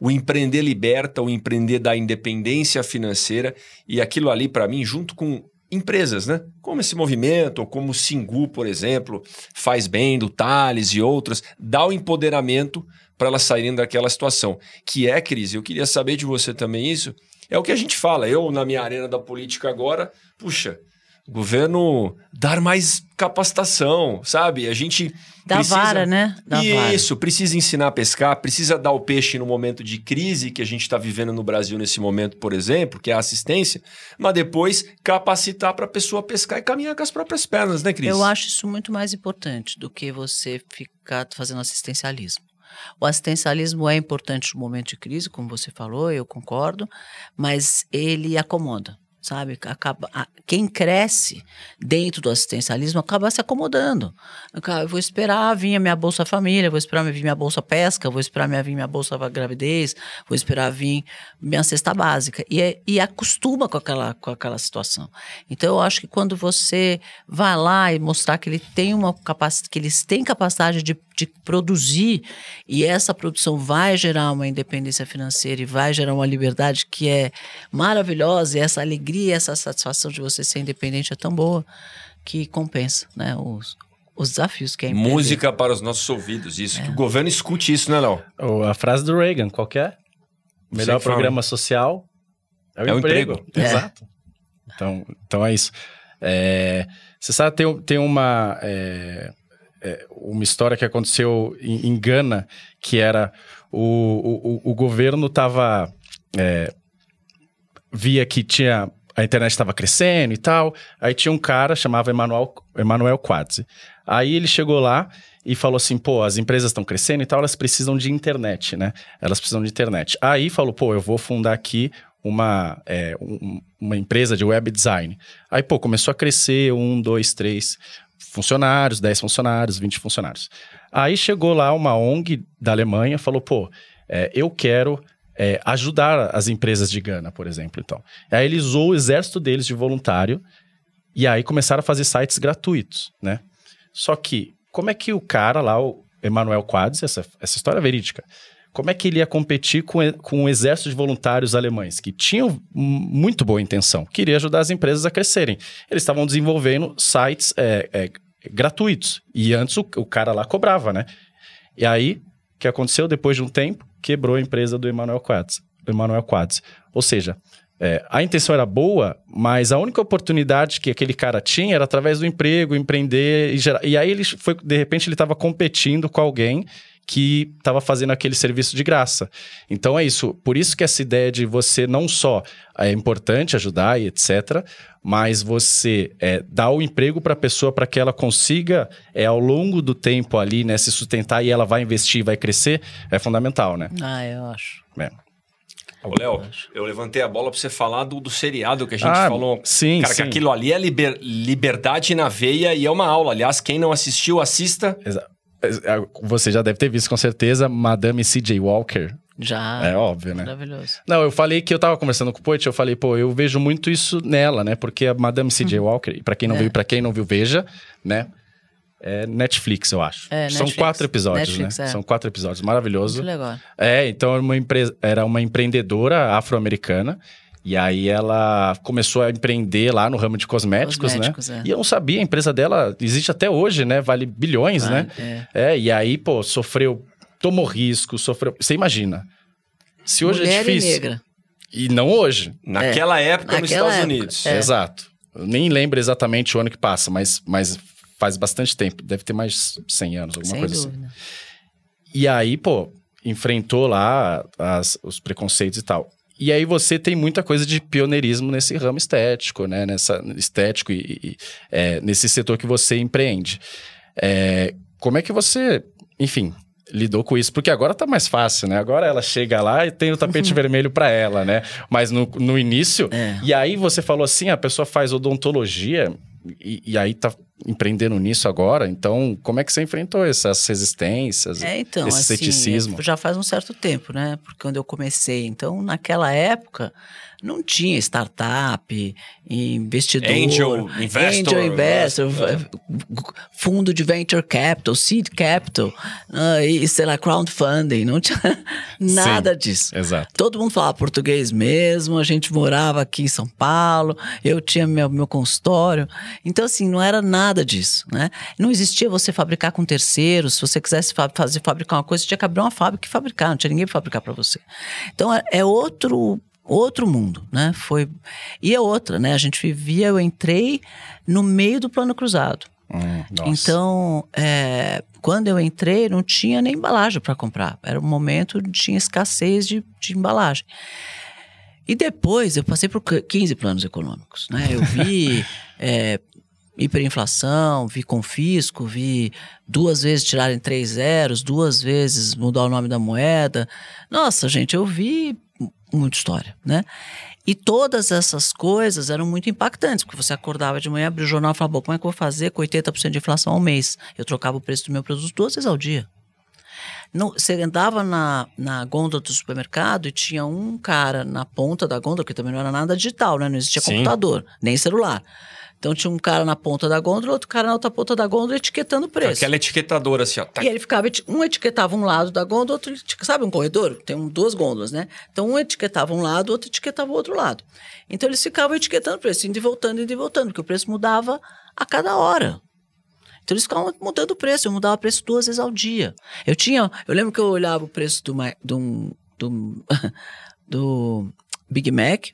o empreender liberta, o empreender dá independência financeira e aquilo ali, para mim, junto com empresas, né? Como esse movimento, ou como o Singu, por exemplo, faz bem, do Thales e outras, dá o empoderamento para elas saírem daquela situação. Que é, Cris, eu queria saber de você também isso. É o que a gente fala. Eu, na minha arena da política agora, puxa, o governo dar mais capacitação, sabe? A gente. Da precisa... vara, né? Da vara. Isso, precisa ensinar a pescar, precisa dar o peixe no momento de crise que a gente está vivendo no Brasil nesse momento, por exemplo, que é a assistência, mas depois capacitar para a pessoa pescar e caminhar com as próprias pernas, né, Cris? Eu acho isso muito mais importante do que você ficar fazendo assistencialismo. O assistencialismo é importante no momento de crise, como você falou, eu concordo, mas ele acomoda, sabe? Acaba, quem cresce dentro do assistencialismo acaba se acomodando. Eu vou esperar vir a minha bolsa família, vou esperar vir minha bolsa pesca, vou esperar vir minha bolsa gravidez, vou esperar vir minha cesta básica. E, é- e acostuma com aquela, com aquela situação. Então, eu acho que quando você vai lá e mostrar que ele tem uma capacidade, que eles têm capacidade de, de produzir e essa produção vai gerar uma independência financeira e vai gerar uma liberdade que é maravilhosa e essa alegria, essa satisfação de você ser independente é tão boa que compensa, né, os, os desafios que é empreender. Música para os nossos ouvidos, isso. Que o governo escute isso, né, Léo? Ou a frase do Reagan, qual que é? Melhor que fala. programa social é o É o emprego. emprego. É. Exato. Então, então é isso. É, você sabe, tem, tem uma, é, é, uma história que aconteceu em, em Gana, que era o, o, o- o governo estava... via que tinha... A internet estava crescendo e tal. Aí tinha um cara, chamava Emanuel, Emanuel Quadzi. Aí ele chegou lá e falou assim: pô, as empresas estão crescendo e tal, elas precisam de internet, né? Elas precisam de internet. Aí falou: pô, eu vou fundar aqui uma, é, um- uma empresa de web design. Aí, pô, começou a crescer: um, dois, três funcionários, 10 funcionários, 20 funcionários. Aí chegou lá uma ONG da Alemanha falou: pô, é, eu quero. É, ajudar as empresas de Gana, por exemplo. Então, aí ele usou o exército deles de voluntário e aí começaram a fazer sites gratuitos, né? Só que, como é que o cara lá, o Emanuel Quadros, essa, essa história é verídica, como é que ele ia competir com, com o exército de voluntários alemães, que tinham muito boa intenção, queria ajudar as empresas a crescerem. Eles estavam desenvolvendo sites é, é, gratuitos, e antes o, o cara lá cobrava, né? E aí, o que aconteceu depois de um tempo? Quebrou a empresa do Emanuel do Emanuel Quadros. Ou seja, é, a intenção era boa, mas a única oportunidade que aquele cara tinha era através do emprego, empreender e gerar. E aí ele foi, de repente, ele estava competindo com alguém que estava fazendo aquele serviço de graça. Então é isso. Por isso que essa ideia de você não só é importante ajudar e etc., mas você é, dá o emprego para a pessoa para que ela consiga, é, ao longo do tempo ali, né, se sustentar e ela vai investir, vai crescer, é fundamental, né? Ah, eu acho. É. Ô, Léo, eu levantei a bola pra você falar do, do seriado que a gente Ah, falou. sim, Cara, sim. que aquilo ali é liber- liberdade na veia e é uma aula. Aliás, quem não assistiu, assista. Exa- é, Você já deve ter visto com certeza Madame C.J. Walker. Já. É óbvio, né? Maravilhoso. Não, eu falei que eu tava conversando com o Poit, eu falei, pô, eu vejo muito isso nela, né? Porque a Madame C.J. Walker, e pra quem não É. viu, para quem não viu, veja, né? É Netflix, eu acho. É, São Netflix. quatro episódios, Netflix, né? é. São quatro episódios, maravilhoso. Muito legal. É, então era uma, empre- era uma empreendedora afro-americana. E aí ela começou a empreender lá no ramo de cosméticos, Cosméticos, né? é. E eu não sabia, a empresa dela existe até hoje, né? Vale bilhões, Ah, né? é. É, e aí, pô, sofreu, tomou risco, sofreu. Você imagina. Se hoje Mulher é difícil. e negra. E não hoje. Naquela época nos Naquela Estados época, Unidos. É. Exato. Eu nem lembro exatamente o ano que passa, mas, mas faz bastante tempo. Deve ter mais de 100 anos, alguma Sem coisa assim. dúvida. E aí, pô, enfrentou lá as- os preconceitos e tal. E aí você tem muita coisa de pioneirismo nesse ramo estético, né? Nessa estético e, e- é, nesse setor que você empreende. É, como é que você, enfim, lidou com isso? Porque agora tá mais fácil, né? Agora ela chega lá e tem o tapete vermelho para ela, né? Mas no, no início, É. e aí você falou assim, a pessoa faz odontologia e, e aí tá empreendendo nisso agora. Então, como é que você enfrentou essas resistências, É, então, esse assim, ceticismo? já faz um certo tempo, né? Porque quando eu comecei, então, naquela época, não tinha startup, investidor, Angel investor, angel investor, é. f- fundo de venture capital, seed capital, ah, e sei lá, crowdfunding, não tinha nada disso. Exato. Todo mundo falava português mesmo, a gente morava aqui em São Paulo, eu tinha meu, meu consultório. Então, assim, não era nada disso, né? Não existia você fabricar com terceiros. Se você quisesse fa- fazer fabricar uma coisa, você tinha que abrir uma fábrica e fabricar, não tinha ninguém para fabricar para você. Então, é, é outro outro mundo, né? Foi e é outra, né? A gente vivia, eu entrei no meio do plano cruzado. Hum. Então, é, quando eu entrei, não tinha nem embalagem para comprar. Era um momento tinha escassez de, de embalagem. E depois eu passei por 15 planos econômicos. Né? Eu vi é, hiperinflação, vi confisco, vi duas vezes tirarem três zeros, duas vezes mudar o nome da moeda. Nossa, gente, eu vi muita história, né? E todas essas coisas eram muito impactantes, porque você acordava de manhã, abria o jornal e falava, "Bom, como é que eu vou fazer com 80% de inflação ao mês? Eu trocava o preço do meu produto duas vezes ao dia. Não, você andava na, na gôndola do supermercado e tinha um cara na ponta da gôndola, porque também não era nada digital, né? Não existia Sim. computador, nem celular. Então tinha um cara na ponta da gôndola, outro cara na outra ponta da gôndola etiquetando o preço. Aquela etiquetadora assim, ó. Tá. E ele ficava, um etiquetava um lado da gôndola, outro, sabe um corredor? Tem um- duas gôndolas, né? Então um etiquetava um lado, outro etiquetava o outro lado. Então eles ficavam etiquetando o preço, indo e voltando, indo e voltando, porque o preço mudava a cada hora. Então eles ficavam mudando o preço, eu mudava o preço duas vezes ao dia. Eu tinha, eu lembro que eu olhava o preço do, do, do, do Big Mac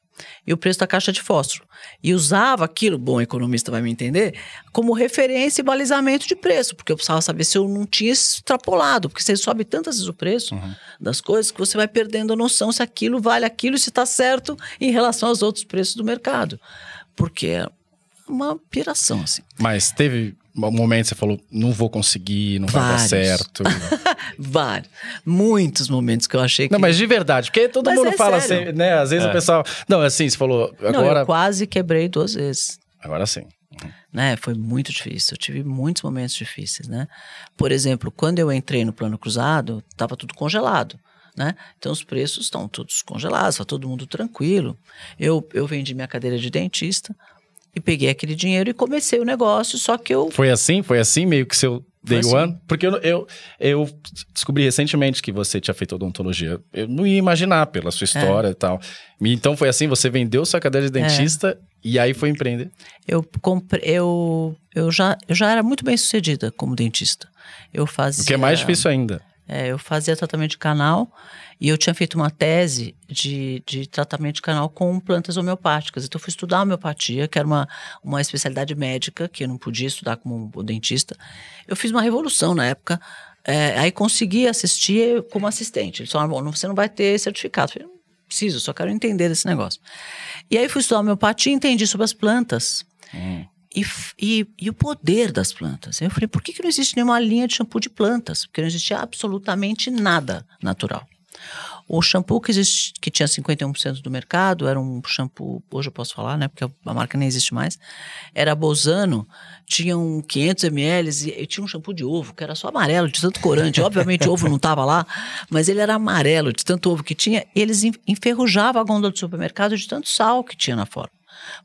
e o preço da caixa de fósforo. E usava aquilo, bom economista vai me entender, como referência e balizamento de preço, porque eu precisava saber se eu não tinha extrapolado, porque você sobe tantas vezes o preço das coisas que você vai perdendo a noção se aquilo vale aquilo e se está certo em relação aos outros preços do mercado. Porque é uma piração, assim. Mas teve um momento que você falou, não vou conseguir, não vai dar Vários. certo. Vários. Muitos momentos que eu achei que. não, mas de verdade, porque todo Mas mundo é fala sério. assim, né? Às vezes o pessoal. Não, assim, você falou, Não, agora. eu quase quebrei duas vezes. Agora sim. né? Foi muito difícil. Eu tive muitos momentos difíceis, né? Por exemplo, quando eu entrei no plano cruzado, estava tudo congelado. Né? Então os preços estão todos congelados, está todo mundo tranquilo. Eu, eu vendi minha cadeira de dentista e peguei aquele dinheiro e comecei o negócio, só que eu Foi assim? Foi assim, meio que seu day assim. one? Porque eu, eu, eu descobri recentemente que você tinha feito odontologia. Eu não ia imaginar pela sua história e tal. Então foi assim, você vendeu sua cadeira de É. dentista e aí foi empreender. eu comprei, eu, eu já eu já era muito bem sucedida como dentista. Eu fazia O que é mais difícil ainda. É, eu fazia tratamento de canal e eu tinha feito uma tese de, de tratamento de canal com plantas homeopáticas. Então, eu fui estudar homeopatia, que era uma, uma especialidade médica, que eu não podia estudar como dentista. Eu fiz uma revolução na época. é, aí consegui assistir como assistente. Eles falaram, bom, você não vai ter certificado. Eu falei, não preciso, só quero entender desse negócio. E aí fui estudar homeopatia e entendi sobre as plantas. E, f- e, e o poder das plantas. Eu falei, por que, que não existe nenhuma linha de shampoo de plantas? Porque não existia absolutamente nada natural. O shampoo que, existe, que tinha 51% do mercado era um shampoo, hoje eu posso falar, né? Porque a marca nem existe mais. Era Bozano, tinha um 500 ml e, e tinha um shampoo de ovo que era só amarelo, de tanto corante. Obviamente o ovo não estava lá, mas ele era amarelo, de tanto ovo que tinha. Eles en- enferrujavam a gôndola do supermercado de tanto sal que tinha na forma.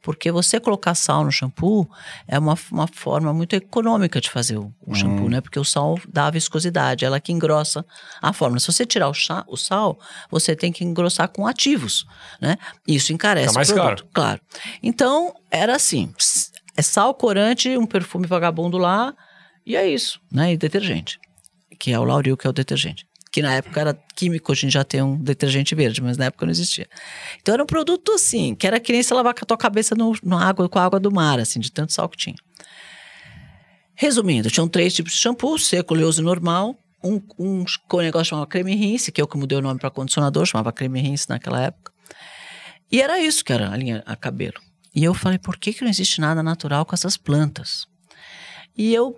Porque você colocar sal no shampoo é uma, uma forma muito econômica de fazer o, o shampoo, né? Porque o sal dá a viscosidade, ela que engrossa a forma. Se você tirar o, chá, o sal, você tem que engrossar com ativos, né? Isso encarece Fica mais o produto, claro. Então, era assim, é sal, corante, um perfume vagabundo lá, e é isso, né? E detergente, que é o Lauril, que é o detergente. Que na época era químico, a gente já tem um detergente verde, mas na época não existia. Então era um produto assim, que era que nem você lavar com a tua cabeça no, no água, com a água do mar, assim, de tanto sal que tinha. Resumindo, tinham três tipos de shampoo, seco, oleoso e normal. Um, um um negócio chamava creme rinse, que é o que mudei o nome para condicionador, chamava creme rinse naquela época. E era isso que era a linha a cabelo. E eu falei, por que, que não existe nada natural com essas plantas? E eu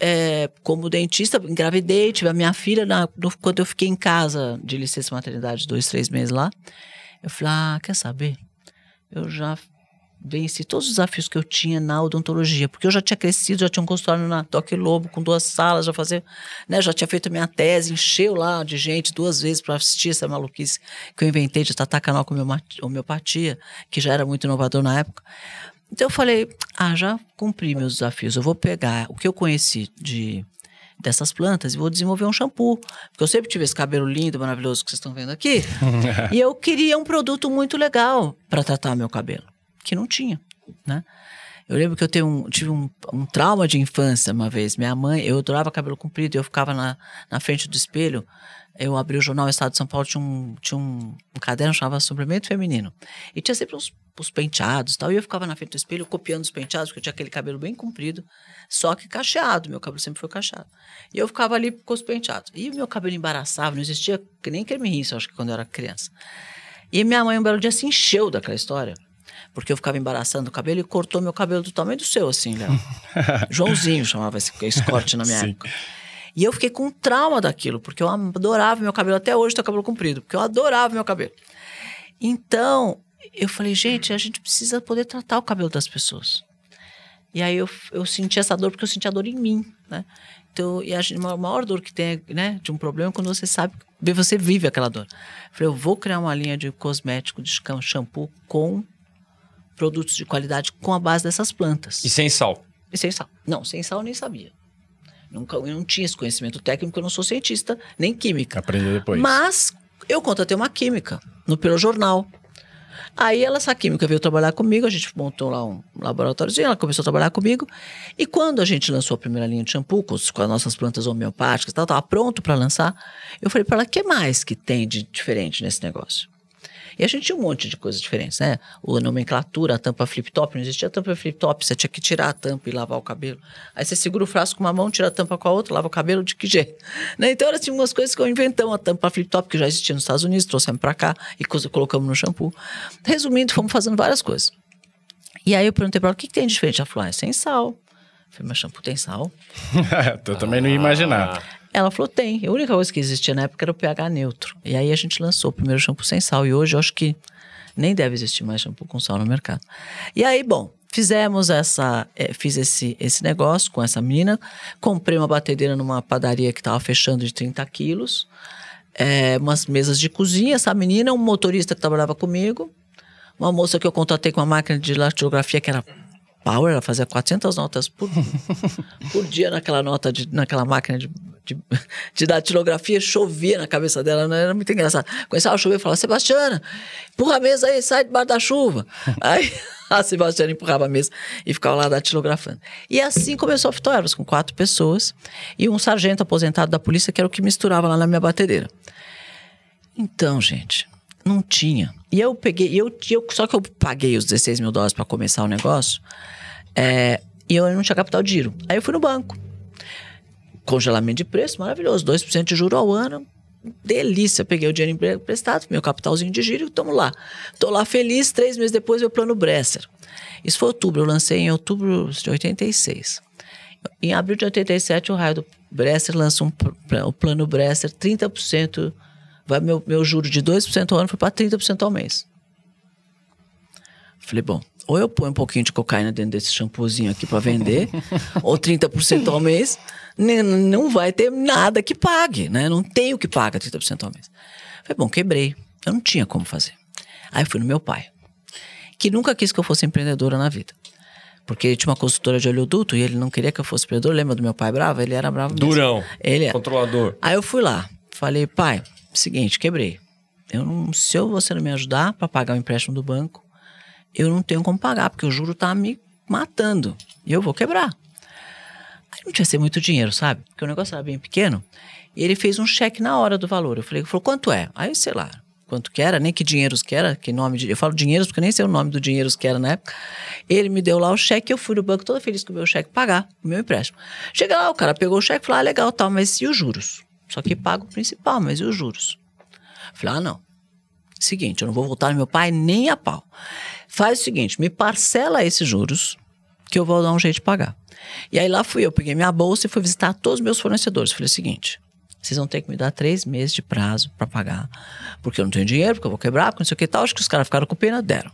é, como dentista, engravidei, tive a minha filha, na, no, quando eu fiquei em casa de licença maternidade, dois, três meses lá, eu falei, ah, quer saber? Eu já venci todos os desafios que eu tinha na odontologia, porque eu já tinha crescido, já tinha um consultório na Toque Lobo com duas salas, já fazia, né, já tinha feito minha tese, encheu lá de gente duas vezes para assistir essa maluquice que eu inventei de tratar canal com homeopatia, que já era muito inovador na época. Então eu falei, ah, já cumpri meus desafios, eu vou pegar o que eu conheci de dessas plantas e vou desenvolver um shampoo. Porque eu sempre tive esse cabelo lindo, maravilhoso que vocês estão vendo aqui. e eu queria um produto muito legal para tratar meu cabelo que não tinha, né? Eu lembro que eu um, tive um, um, trauma de infância uma vez. Minha mãe, eu adorava cabelo comprido, eu ficava na, na frente do espelho. Eu abri o jornal Estado de São Paulo, tinha um, tinha um, um caderno chamava Suplemento Feminino. E tinha sempre os, os penteados e tal. E eu ficava na frente do espelho copiando os penteados, porque eu tinha aquele cabelo bem comprido, só que cacheado. Meu cabelo sempre foi cacheado. E eu ficava ali com os penteados. E o meu cabelo embaraçava, não existia nem creme rinço, acho que quando eu era criança. E minha mãe um belo dia se encheu daquela história porque eu ficava embaraçando o cabelo e cortou meu cabelo do tamanho do seu, assim, Léo. Joãozinho chamava esse, esse corte na minha Sim. época. E eu fiquei com trauma daquilo, porque eu adorava meu cabelo. Até hoje tenho cabelo comprido, porque eu adorava meu cabelo. Então, eu falei, gente, a gente precisa poder tratar o cabelo das pessoas. E aí eu, eu senti essa dor, porque eu senti a dor em mim, né? Então, e a, a maior dor que tem, né, de um problema é quando você sabe, você vive aquela dor. Eu falei, eu vou criar uma linha de cosmético, de shampoo com produtos de qualidade com a base dessas plantas. E sem sal? E sem sal. Não, sem sal eu nem sabia. Nunca, eu não tinha esse conhecimento técnico, eu não sou cientista nem química. Aprendeu depois. Mas eu contratei uma química no pelo jornal. Aí ela, essa química veio trabalhar comigo, a gente montou lá um laboratóriozinho, ela começou a trabalhar comigo. E quando a gente lançou a primeira linha de shampoo com, com as nossas plantas homeopáticas, estava pronto para lançar, eu falei para ela: o que mais que tem de diferente nesse negócio? E a gente tinha um monte de coisas diferentes, né? O nomenclatura, a tampa flip-top, não existia tampa flip-top, você tinha que tirar a tampa e lavar o cabelo. Aí você segura o frasco com uma mão, tira a tampa com a outra, lava o cabelo de que jeito? Né? Então, era assim, umas coisas que eu inventamos, a tampa flip-top, que já existia nos Estados Unidos, trouxemos para cá e colocamos no shampoo. Resumindo, fomos fazendo várias coisas. E aí eu perguntei para ela, o que, que tem de diferente? Ela falou, ah, é sem sal. Eu falei, mas shampoo tem sal? eu também não ia imaginar. Ela falou: tem. A única coisa que existia na época era o pH neutro. E aí a gente lançou o primeiro shampoo sem sal. E hoje eu acho que nem deve existir mais shampoo com sal no mercado. E aí, bom, fizemos essa. É, fiz esse, esse negócio com essa menina. Comprei uma batedeira numa padaria que estava fechando de 30 quilos. É, umas mesas de cozinha, essa menina, um motorista que trabalhava comigo, uma moça que eu contratei com uma máquina de datilografia que era Power, ela fazia 400 notas por, por dia naquela nota, de, naquela máquina de, de, de datilografia, chovia na cabeça dela, não era muito engraçado. Começava a chover e falava, Sebastiana, empurra a mesa aí, sai debaixo da chuva. aí a Sebastiana empurrava a mesa e ficava lá datilografando. E assim começou a Fitoervas, com quatro pessoas e um sargento aposentado da polícia, que era o que misturava lá na minha batedeira. Então, gente, não tinha. E eu peguei, eu, eu, só que eu paguei os 16 mil dólares para começar o negócio, é, e eu não tinha capital de giro. Aí eu fui no banco. Congelamento de preço, maravilhoso, 2% de juro ao ano, delícia. Peguei o dinheiro emprestado, meu capitalzinho de giro e estamos lá. Estou lá feliz, três meses depois, meu plano Bresser. Isso foi outubro, eu lancei em outubro de 86. Em abril de 87, o raio do Bresser lança um, o plano Bresser, 30% vai meu, meu juro de 2% ao ano foi para 30% ao mês. Falei, bom, ou eu ponho um pouquinho de cocaína dentro desse shampoozinho aqui para vender, ou 30% ao mês, não vai ter nada que pague, né? Não tenho que pagar 30% ao mês. Falei, bom, quebrei. Eu não tinha como fazer. Aí fui no meu pai, que nunca quis que eu fosse empreendedora na vida. Porque ele tinha uma consultora de oleoduto e ele não queria que eu fosse empreendedor. Lembra do meu pai bravo? Ele era bravo mesmo. Durão. Ele é. Controlador. Aí eu fui lá. Falei, pai, seguinte, quebrei. Eu não, se eu, você não me ajudar para pagar o empréstimo do banco, eu não tenho como pagar, porque o juro tá me matando. E eu vou quebrar. Aí não tinha ser muito dinheiro, sabe? Porque o negócio era bem pequeno. E ele fez um cheque na hora do valor. Eu falei, falou, quanto é? Aí, sei lá, quanto que era, nem que dinheiros que era, que nome de. Eu falo dinheiros porque nem sei o nome do dinheiros que era na época. Ele me deu lá o cheque, eu fui no banco toda feliz com o meu cheque pagar, o meu empréstimo. Chega lá, o cara pegou o cheque e falou: ah, legal, tal, mas e os juros? Só que pago o principal, mas e os juros? Falei, ah, não. Seguinte, eu não vou voltar no meu pai nem a pau. Faz o seguinte, me parcela esses juros, que eu vou dar um jeito de pagar. E aí lá fui eu, peguei minha bolsa e fui visitar todos os meus fornecedores. Falei o seguinte: vocês vão ter que me dar três meses de prazo para pagar, porque eu não tenho dinheiro, porque eu vou quebrar, porque não sei o que tal. Acho que os caras ficaram com pena, deram.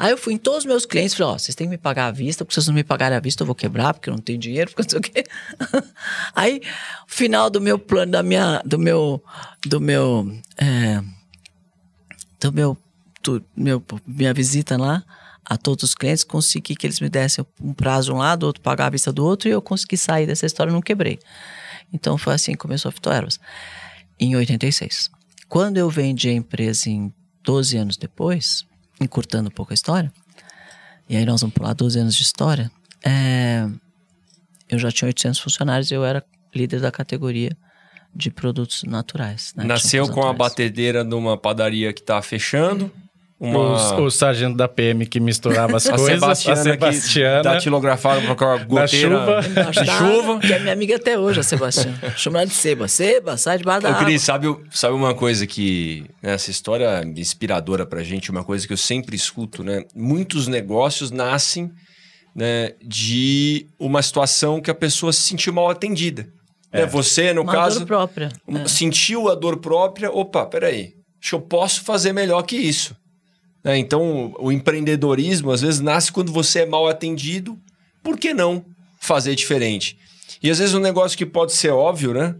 Aí eu fui em todos os meus clientes e falei, ó, vocês têm que me pagar à vista, porque se vocês não me pagarem à vista, eu vou quebrar, porque eu não tenho dinheiro, porque não sei o quê. Aí, final do meu plano, da minha, do meu, do meu, é, do meu, do meu, minha visita lá, a todos os clientes, consegui que eles me dessem um prazo um lado, outro pagar a vista do outro, e eu consegui sair dessa história não quebrei. Então foi assim que começou a Fitoervas, em 86. Quando eu vendi a empresa em 12 anos depois, encurtando um pouco a história, e aí nós vamos pular 12 anos de história, é, eu já tinha 800 funcionários e eu era líder da categoria de produtos naturais. Né? Nasceu com naturais. a batedeira numa padaria que está fechando. Uma... O, o, sargento da PM que misturava as a coisas. Sebastiana, a Sebastiana. datilografava com a goteira chuva. de chuva. Que é minha amiga até hoje, a Sebastiana. Chama ela de Seba. Seba, sai de baixo da água. Cris, sabe, sabe uma coisa que... Né, essa história é inspiradora pra gente, uma coisa que eu sempre escuto, né? Muitos negócios nascem né, de uma situação que a pessoa se sentiu mal atendida. É. Né? Você, no uma caso... dor própria. É. Sentiu a dor própria. Opa, peraí. Acho que eu posso fazer melhor que isso. Né? Então, o empreendedorismo às vezes nasce quando você é mal atendido. Por que não fazer diferente? E às vezes um negócio que pode ser óbvio, né?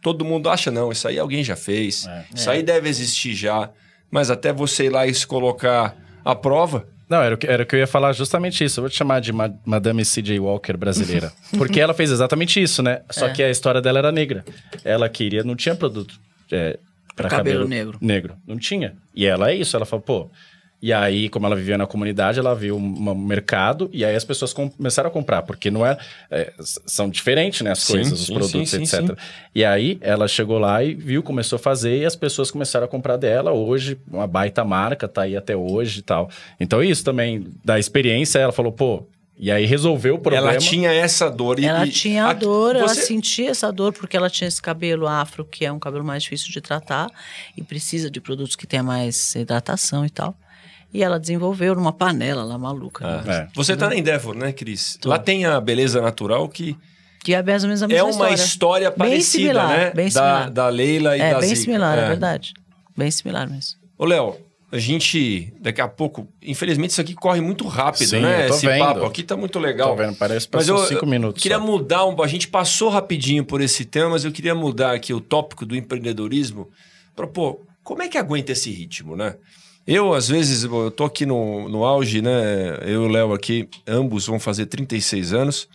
Todo mundo acha, não, isso aí alguém já fez, é. isso aí deve existir já. Mas até você ir lá e se colocar à prova, não, era o, que, era o que eu ia falar justamente isso. Eu vou te chamar de Ma Madame C.J. Walker brasileira. Porque ela fez exatamente isso, né? Só é. que a história dela era negra. Ela queria, não tinha produto é, para cabelo, cabelo, negro. Negro. Não tinha. E ela é isso. Ela falou, pô. E aí, como ela vivia na comunidade, ela viu um mercado e aí as pessoas começaram a comprar, porque não é, é são diferentes, né, as sim, coisas, sim, os produtos, sim, etc. E aí ela chegou lá e viu, começou a fazer e as pessoas começaram a comprar dela. Hoje, uma baita marca, tá aí até hoje e tal. Então, isso também, da experiência, ela falou, pô, e aí resolveu o problema. Ela tinha essa dor. E, ela tinha a dor, você... ela sentia essa dor porque ela tinha esse cabelo afro, que é um cabelo mais difícil de tratar e precisa de produtos que tenham mais hidratação e tal. E ela desenvolveu numa panela lá maluca. Ah, né? é. Você está na Endeavor, né, Cris? Tô. Lá tem a beleza natural que. Que é mais ou menos a mesma É uma história, história parecida, bem similar, né? Bem similar. Da, da Leila e é, da bem Zica. similar, é. é verdade. Bem similar mesmo. Ô, Léo, a gente, daqui a pouco, infelizmente isso aqui corre muito rápido, Sim, né? Esse vendo. papo aqui tá muito legal. Tô vendo, parece que passou cinco minutos. queria só. mudar um, a gente passou rapidinho por esse tema, mas eu queria mudar aqui o tópico do empreendedorismo para pô, como é que aguenta esse ritmo, né? Eu, às vezes, eu tô aqui no, no auge, né? Eu e o Léo aqui, ambos vão fazer 36 anos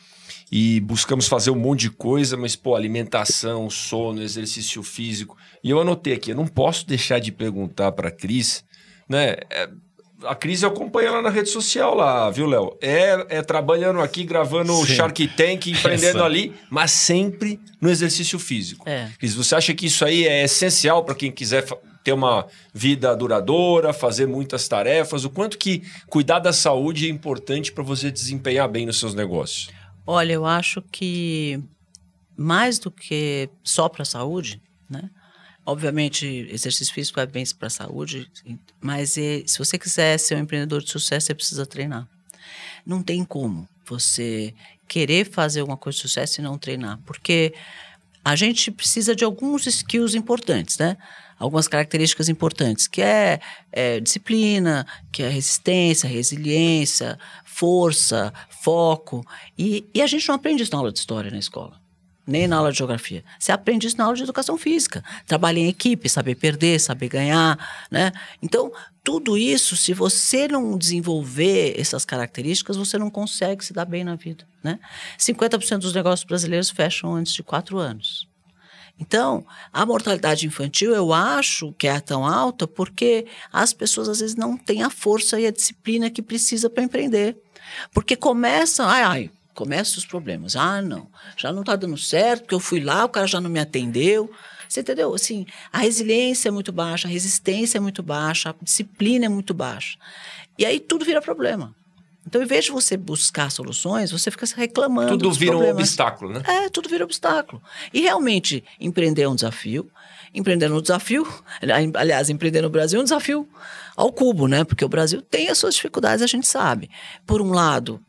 e buscamos fazer um monte de coisa, mas, pô, alimentação, sono, exercício físico. E eu anotei aqui, eu não posso deixar de perguntar para a Cris né? É, a Cris acompanha ela na rede social lá, viu, Léo? É, é trabalhando aqui, gravando o Shark Tank, empreendendo Essa. ali, mas sempre no exercício físico. É. Cris, você acha que isso aí é essencial para quem quiser ter uma vida duradoura, fazer muitas tarefas? O quanto que cuidar da saúde é importante para você desempenhar bem nos seus negócios? Olha, eu acho que mais do que só para a saúde, né? Obviamente, exercício físico é bem para a saúde, mas é, se você quiser ser um empreendedor de sucesso, você precisa treinar. Não tem como você querer fazer alguma coisa de sucesso e não treinar, porque a gente precisa de alguns skills importantes, né? Algumas características importantes, que é, é disciplina, que é resistência, resiliência, força, foco. E, e a gente não aprende isso na aula de história na escola nem na aula de geografia. Você aprende isso na aula de educação física. Trabalhar em equipe, saber perder, saber ganhar, né? Então, tudo isso, se você não desenvolver essas características, você não consegue se dar bem na vida, né? 50% dos negócios brasileiros fecham antes de quatro anos. Então, a mortalidade infantil eu acho que é tão alta porque as pessoas às vezes não têm a força e a disciplina que precisa para empreender. Porque começam, ai, ai, começam os problemas. Ah, não, já não está dando certo, porque eu fui lá, o cara já não me atendeu. Você entendeu? Assim, a resiliência é muito baixa, a resistência é muito baixa, a disciplina é muito baixa. E aí tudo vira problema. Então, em vez de você buscar soluções, você fica se reclamando. Tudo vira problemas. um obstáculo, né? É, tudo vira obstáculo. E realmente, empreender é um desafio. Empreender no desafio, aliás, empreender no Brasil é um desafio ao cubo, né? Porque o Brasil tem as suas dificuldades, a gente sabe. Por um lado,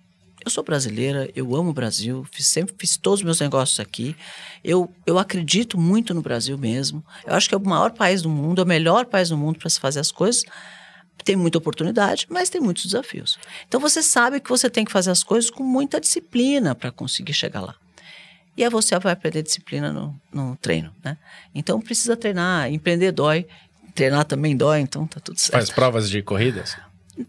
Eu sou brasileira, eu amo o Brasil, fiz, sempre fiz todos os meus negócios aqui. Eu, eu acredito muito no Brasil mesmo. Eu acho que é o maior país do mundo, é o melhor país do mundo para se fazer as coisas. Tem muita oportunidade, mas tem muitos desafios. Então você sabe que você tem que fazer as coisas com muita disciplina para conseguir chegar lá. E aí você vai aprender disciplina no, no treino, né? Então precisa treinar, empreender dói, treinar também dói, então tá tudo certo. Faz provas de corridas?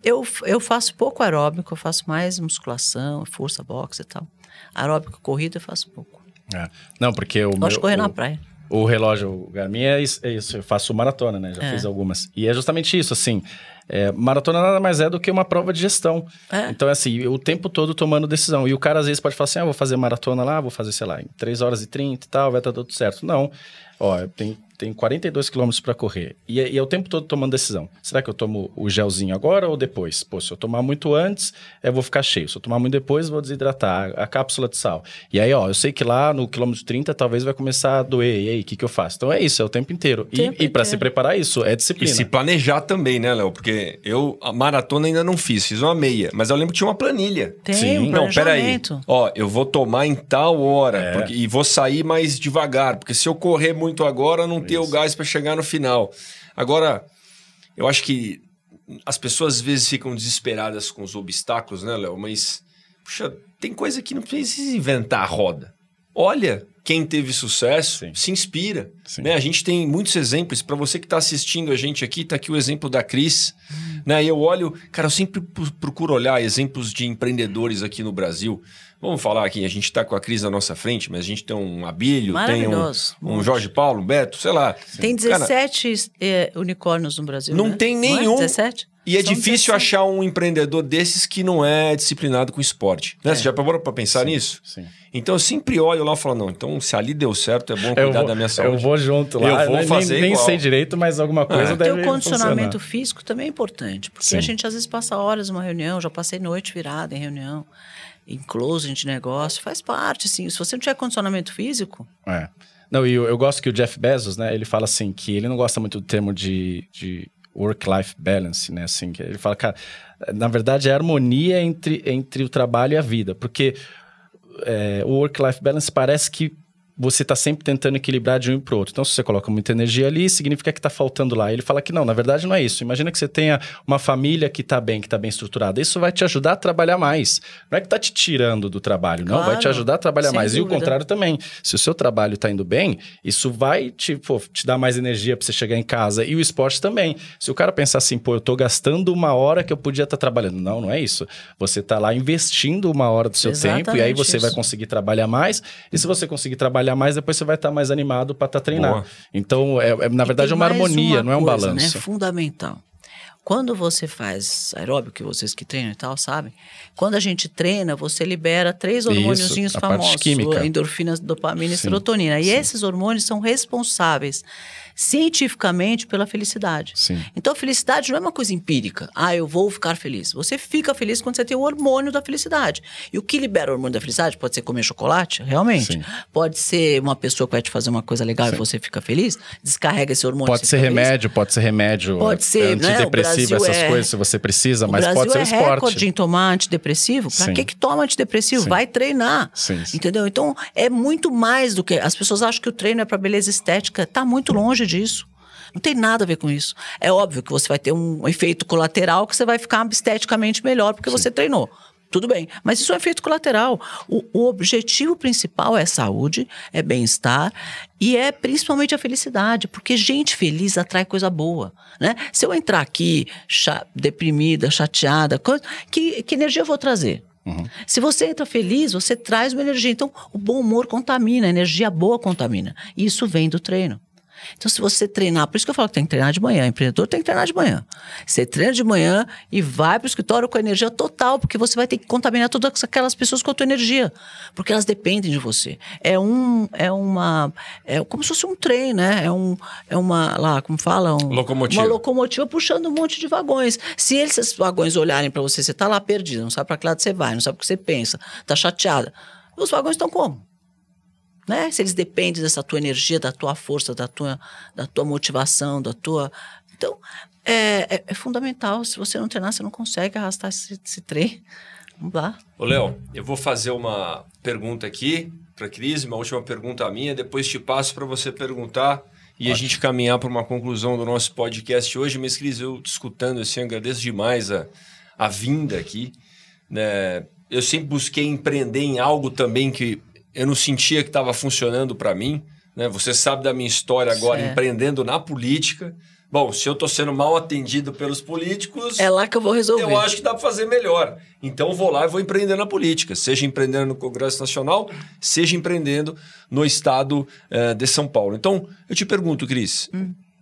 Eu, eu faço pouco aeróbico, eu faço mais musculação, força, boxe e tal. Aeróbico, corrida, eu faço pouco. É. Não, porque o Gosto de correr o, na praia. O relógio o Garmin é isso, é isso, eu faço maratona, né? Já É. fiz algumas. E é justamente isso, assim. é, maratona nada mais é do que uma prova de gestão. É. Então, é assim, o tempo todo tomando decisão. E o cara às vezes pode falar assim: ah, vou fazer maratona lá, vou fazer, sei lá, em 3 horas e 30 e tal, vai estar tudo certo. Não. Ó, tem, tem 42 quilômetros para correr. E, é- e é o tempo todo tomando decisão. Será que eu tomo o gelzinho agora ou depois? Pô, se eu tomar muito antes, eu vou ficar cheio. Se eu tomar muito depois, eu vou desidratar a, a cápsula de sal. E aí, ó, eu sei que lá no quilômetro 30 talvez vai começar a doer. E aí, o que, que eu faço? Então é isso, é o tempo inteiro. E- Tempo e para inteiro. se preparar isso, é E disciplina. se planejar também, né, Léo? Porque eu, a maratona ainda não fiz, fiz uma meia. Mas eu lembro que tinha uma planilha. Tem Sim. um Não, peraí. Ó, eu vou tomar em tal hora É. porque- e vou sair mais devagar, porque se eu correr muito agora, eu não ter o Isso. gás para chegar no final. Agora, eu acho que as pessoas às vezes ficam desesperadas com os obstáculos, né, Léo? Mas, puxa, tem coisa que não precisa inventar a roda. Olha quem teve sucesso, Sim. se inspira. Né? A gente tem muitos exemplos. Para você que está assistindo a gente aqui, tá aqui o exemplo da Cris. Né? E eu olho, cara, eu sempre pro- procuro olhar exemplos de empreendedores aqui no Brasil. Vamos falar aqui, a gente está com a Cris na nossa frente, mas a gente tem um Abílio, tem um, um Jorge Paulo, um Beto, sei lá. Tem Cara, 17 eh, unicórnios no Brasil. Não né? tem é? nenhum. 17? E é São difícil 17. achar um empreendedor desses que não é disciplinado com esporte. Né? É. Você já parou para pensar nisso? Sim. Então eu sempre olho lá e falo, não, então se ali deu certo, é bom Eu cuidar vou, da minha eu saúde. vou junto lá. Eu vou nem, fazer nem igual. sei direito, mas alguma coisa É. deve Ter o condicionamento funcionar. físico também é importante, porque Sim. a gente às vezes passa horas numa reunião, já passei noite virada em reunião, em closing de negócio, faz parte, assim. Se você não tiver condicionamento físico, É. Não, e eu, eu gosto que o Jeff Bezos, né, ele fala assim, que ele não gosta muito do termo de, de work-life balance, né, assim, que ele fala, cara, na verdade é a harmonia entre, entre o trabalho e a vida, porque é, o work-life balance parece que você está sempre tentando equilibrar de um para o outro. Então, se você coloca muita energia ali, significa que está faltando lá. Ele fala que não, na verdade não é isso. Imagina que você tenha uma família que está bem, que está bem estruturada. Isso vai te ajudar a trabalhar mais. Não é que está te tirando do trabalho, não. Vai te Claro, ajudar a trabalhar mais. E o dúvida. contrário também. Se o seu trabalho está indo bem, isso vai te, pô, te dar mais energia para você chegar em casa. E o esporte também. Se o cara pensar assim, pô, eu estou gastando uma hora que eu podia estar trabalhando. Não, não é isso. Você está lá investindo uma hora do seu tempo e aí Exatamente você vai isso. conseguir trabalhar mais. E se você conseguir trabalhar mais, depois você vai estar mais animado para estar treinando. Boa. Então, é, é, na verdade, é uma harmonia, uma não é um coisa, balanço. Né, fundamental. Quando você faz aeróbico, que vocês que treinam e tal, sabem? Quando a gente treina, você libera três Isso, hormôniozinhos famosos: química. endorfinas, dopamina e Sim, serotonina. E sim. esses hormônios são responsáveis cientificamente pela felicidade. Sim. Então, a felicidade não é uma coisa empírica. Ah, eu vou ficar feliz. Você fica feliz quando você tem o hormônio da felicidade. E o que libera o hormônio da felicidade pode ser comer chocolate, realmente. Sim. Pode ser uma pessoa que vai te fazer uma coisa legal e você fica feliz, descarrega esse hormônio. Pode ser fica feliz. remédio, pode ser remédio Pode ser, né? Antidepressivo, Brasil essas é- coisas, se você precisa, O mas Brasil pode ser é esporte. recorde em tomar antidepressivo. Pra Sim. que que toma antidepressivo? Sim. Vai treinar. Sim, sim. Entendeu? Então, é muito mais do que... As pessoas acham que o treino é para beleza estética. Tá muito longe disso. Não tem nada a ver com isso. É óbvio que você vai ter um efeito colateral que você vai ficar esteticamente melhor porque você treinou. Tudo bem. Mas isso é um efeito colateral. O, o objetivo principal é saúde, é bem-estar e é principalmente a felicidade, porque gente feliz atrai coisa boa. Né? Se eu entrar aqui cha- deprimida, chateada, que, que energia eu vou trazer? Se você entra feliz, você traz uma energia. Então, o bom humor contamina, a energia boa contamina. E isso vem do treino. Então, se você treinar, por isso que eu falo que tem que treinar de manhã, empreendedor tem que treinar de manhã. Você treina de manhã e vai para o escritório com a energia total, porque você vai ter que contaminar todas aquelas pessoas com a tua energia, porque elas dependem de você. É um, é uma, é como se fosse um trem, né? É um, é uma, lá, como fala, um, Locomotiva. uma locomotiva puxando um monte de vagões. Se esses vagões olharem para você, você tá lá perdido, não sabe para que lado você vai, não sabe o que você pensa, tá chateada. Os vagões estão como? Né? Se eles dependem dessa tua energia, da tua força, da tua, da tua motivação, da tua. Então, é, é, é fundamental. Se você não treinar, você não consegue arrastar esse, esse trem. Vamos lá. Ô, Léo, eu vou fazer uma pergunta aqui para Cris, uma última pergunta minha, depois te passo para você perguntar e a gente caminhar para uma conclusão do nosso podcast hoje. Mas, Cris, eu te escutando assim, agradeço demais a, a vinda aqui. Né? Eu sempre busquei empreender em algo também que eu não sentia que estava funcionando para mim. Né? Você sabe da minha história agora, Certo. empreendendo na política. Bom, se eu estou sendo mal atendido pelos políticos, É lá que eu vou resolver. eu acho que dá para fazer melhor. Então vou lá e vou empreender na política, seja empreendendo no Congresso Nacional, seja empreendendo no estado eh, de São Paulo. Então eu te pergunto, Cris,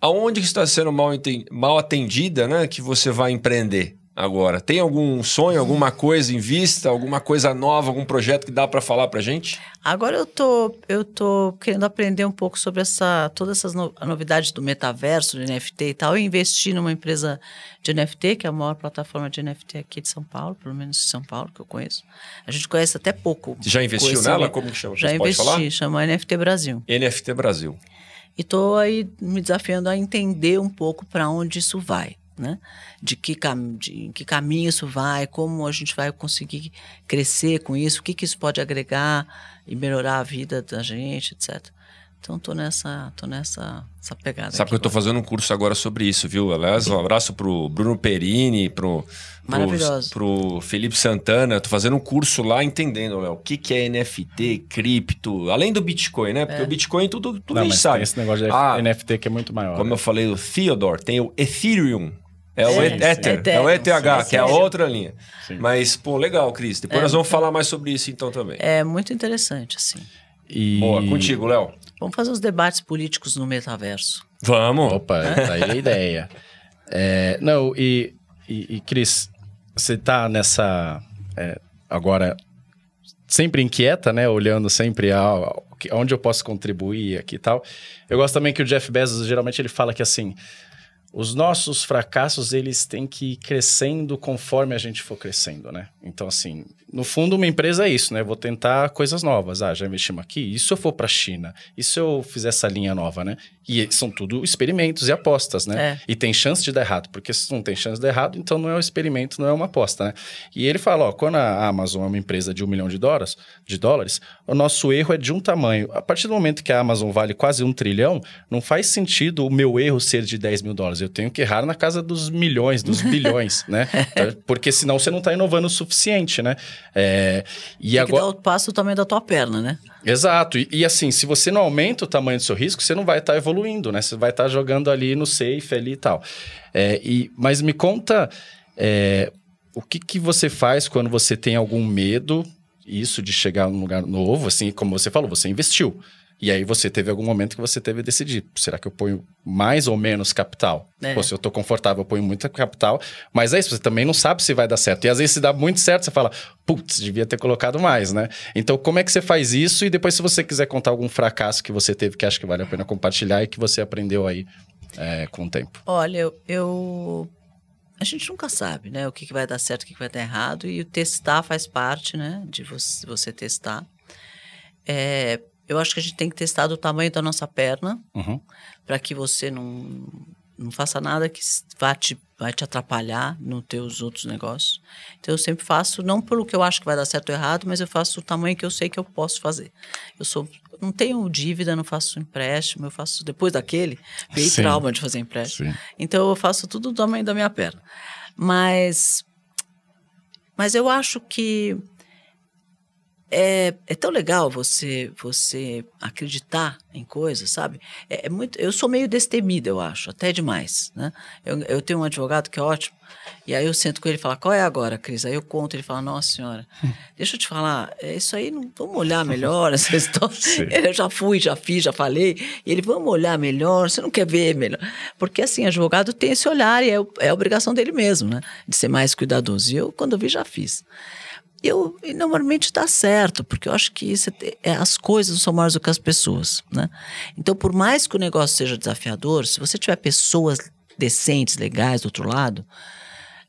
aonde que está sendo mal, mal atendida, né, que você vai empreender agora? Tem algum sonho, alguma coisa em vista, alguma coisa nova, algum projeto que dá para falar para gente? Agora eu tô, eu tô querendo aprender um pouco sobre essa, todas essas no- novidades do metaverso, do NFT e tal. Eu investi numa empresa de NFT, que é a maior plataforma de NFT aqui de São Paulo, pelo menos de São Paulo, que eu conheço. A gente conhece até pouco. Já investiu nela? Como que chama? Já Você investi, chama NFT Brasil. NFT Brasil. E tô aí me desafiando a entender um pouco para onde isso vai, né? De que, cam de que caminho isso vai, como a gente vai conseguir crescer com isso, o que, que isso pode agregar e melhorar a vida da gente, etc. Então tô nessa, tô nessa essa pegada. Sabe que eu tô fazendo um curso agora sobre isso, viu? Aliás, um abraço pro Bruno Perini, pro, pro, Maravilhoso. pro Felipe Santana. Eu tô fazendo um curso lá entendendo, Léo, o que, que é NFT, cripto, além do Bitcoin, né? Porque o Bitcoin tudo, tudo a Não, gente mas sabe. tem esse negócio de Ah, NFT que é muito maior. Como né? eu falei, o Theodore, tem o Ethereum. É o É, Ether, é o Ethereum, ETH, que é a outra linha. Sim. Mas, pô, legal, Cris. Depois nós vamos falar mais sobre isso então também. É muito interessante, assim. E... Boa, contigo, Léo. Vamos fazer os debates políticos no metaverso. Vamos. Opa, tá aí a ideia. É, não, e, e, e, Cris, você tá nessa. é, agora, sempre inquieta, né? Olhando sempre a, onde eu posso contribuir aqui e tal. Eu gosto também que o Jeff Bezos, geralmente, ele fala que assim. Os nossos fracassos, eles têm que ir crescendo conforme a gente for crescendo, né? Então, assim, no fundo, uma empresa é isso, né? Vou tentar coisas novas. Ah, já investimos aqui? E se eu for para a China? E se eu fizer essa linha nova, né? E são tudo experimentos e apostas, né? É. E tem chance de dar errado, porque se não tem chance de dar errado, então não é um experimento, não é uma aposta, né? E ele fala, ó, quando a Amazon é uma empresa de um milhão de dólares, de dólares, o nosso erro é de um tamanho. A partir do momento que a Amazon vale quase um trilhão, não faz sentido o meu erro ser de 10 mil dólares. Eu tenho que errar na casa dos milhões, dos bilhões, né? Porque senão você não está inovando o suficiente, né? É, e Tem agora... que dar o passo do tamanho da tua perna, né? Exato. E, e assim, se você não aumenta o tamanho do seu risco, você não vai estar evoluindo, né? Você vai estar jogando ali no safe ali e tal. É, e, mas me conta é, o que, que você faz quando você tem algum medo, isso de chegar num lugar novo, assim, como você falou, você investiu. E aí você teve algum momento que você teve que decidir, será que eu ponho mais ou menos capital? É. Pô, se eu tô confortável, eu ponho muita capital, mas é isso, você também não sabe se vai dar certo. E às vezes se dá muito certo, você fala, putz, devia ter colocado mais, né? Então, como é que você faz isso? E depois, se você quiser contar algum fracasso que você teve que acha que vale a pena compartilhar e que você aprendeu aí é, com o tempo. Olha, eu, eu- A gente nunca sabe, né? O que, que vai dar certo, o que, que vai dar errado. E o testar faz parte, né? De você, você testar. É, eu acho que a gente tem que testar do tamanho da nossa perna Uhum. para que você não, não faça nada que vá te, vai te atrapalhar nos teus outros negócios. Então, eu sempre faço, não pelo que eu acho que vai dar certo ou errado, mas eu faço o tamanho que eu sei que eu posso fazer. Eu sou, não tenho dívida, não faço empréstimo, eu faço, depois daquele, veio trauma de fazer empréstimo. Sim. Então eu faço tudo do tamanho da minha perna. Mas, mas eu acho que é, é tão legal você você acreditar em coisas, sabe? É, é muito, eu sou meio destemida, eu acho, até demais, né? Eu, eu tenho um advogado que é ótimo, e aí eu sento com ele e falo, qual é agora, Cris? Aí eu conto, ele fala, nossa senhora, deixa eu te falar, é isso aí, não, vamos olhar melhor essa história. Eu já fui, já fiz, já falei, e ele, vamos olhar melhor, você não quer ver melhor? Porque assim, advogado tem esse olhar, e é, é a obrigação dele mesmo, né? De ser mais cuidadoso. E eu, quando eu vi, já fiz. Eu, e normalmente dá certo, porque eu acho que isso é, é- as coisas não são maiores do que as pessoas, né? Então, por mais que o negócio seja desafiador, se você tiver pessoas decentes, legais do outro lado,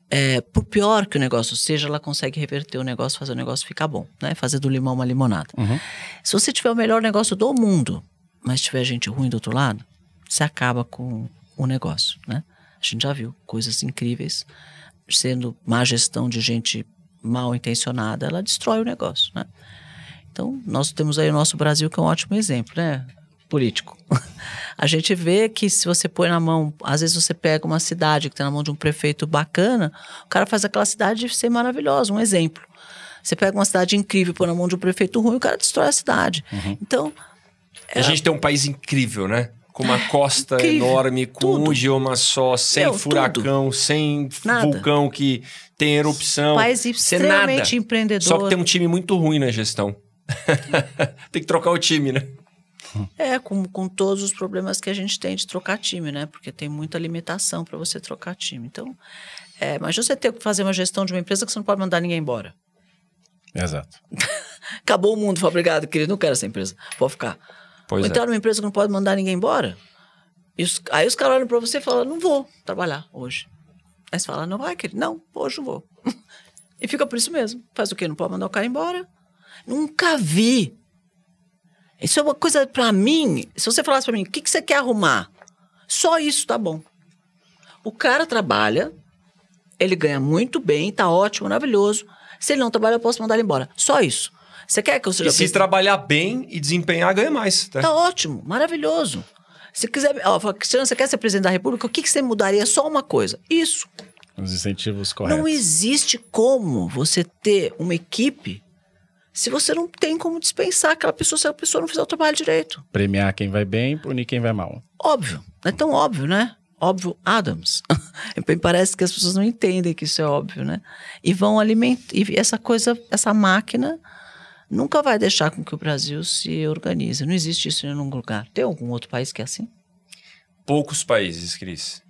é, por pior que o negócio seja, ela consegue reverter o negócio, fazer o negócio ficar bom, né? Fazer do limão uma limonada. Se você tiver o melhor negócio do mundo, mas tiver gente ruim do outro lado, você acaba com o negócio, né? A gente já viu coisas incríveis sendo má gestão de gente mal intencionada, ela destrói o negócio, né? Então, nós temos aí o nosso Brasil, que é um ótimo exemplo, né? Político. A gente vê que se você põe na mão, às vezes você pega uma cidade que está na mão de um prefeito bacana, o cara faz aquela cidade ser maravilhosa, um exemplo. Você pega uma cidade incrível e põe na mão de um prefeito ruim, o cara destrói a cidade. Então, A gente tem um país incrível, né? Com uma costa Incrível. enorme, com Tudo. um idioma só, sem Meu, furacão, sem Nada. vulcão que tem erupção. sem extremamente nada. empreendedor. Só que tem um time muito ruim na gestão. tem que trocar o time, né? É, com, com todos os problemas que a gente tem de trocar time, né? Porque tem muita limitação para você trocar time. Então, é, mas você ter que fazer uma gestão de uma empresa que você não pode mandar ninguém embora. Exato. Acabou o mundo, fala, obrigado, querido, não quero essa empresa. Pode ficar. Pois Ou é. entrar numa empresa que não pode mandar ninguém embora. E os- aí os caras olham para você e falam, não vou trabalhar hoje. Aí você fala, não vai, querido? Não, hoje não vou. e fica por isso mesmo. Faz o quê? Não pode mandar o cara embora? Nunca vi. Isso é uma coisa, para mim, se você falasse para mim, o que, que você quer arrumar? Só isso tá bom. O cara trabalha, ele ganha muito bem, tá ótimo, maravilhoso. Se ele não trabalha, eu posso mandar ele embora. Só isso. Você quer que eu seja E se trabalhar bem e desempenhar, ganha mais. Tá? Tá ótimo, maravilhoso. Se quiser, fala, Cristiano, você quer ser presidente da República? O que, que você mudaria? Só uma coisa. Isso. Os incentivos corretos. Não existe como você ter uma equipe se você não tem como dispensar aquela pessoa se a pessoa não fizer o trabalho direito. Premiar quem vai bem, punir quem vai mal. Óbvio. Não é tão óbvio, né? Óbvio, Adams. Me parece que as pessoas não entendem que isso é óbvio, né? E vão alimentar. E essa coisa, essa máquina nunca vai deixar com que o Brasil se organize. Não existe isso em nenhum lugar. Tem algum outro país que é assim? Poucos países, Cris.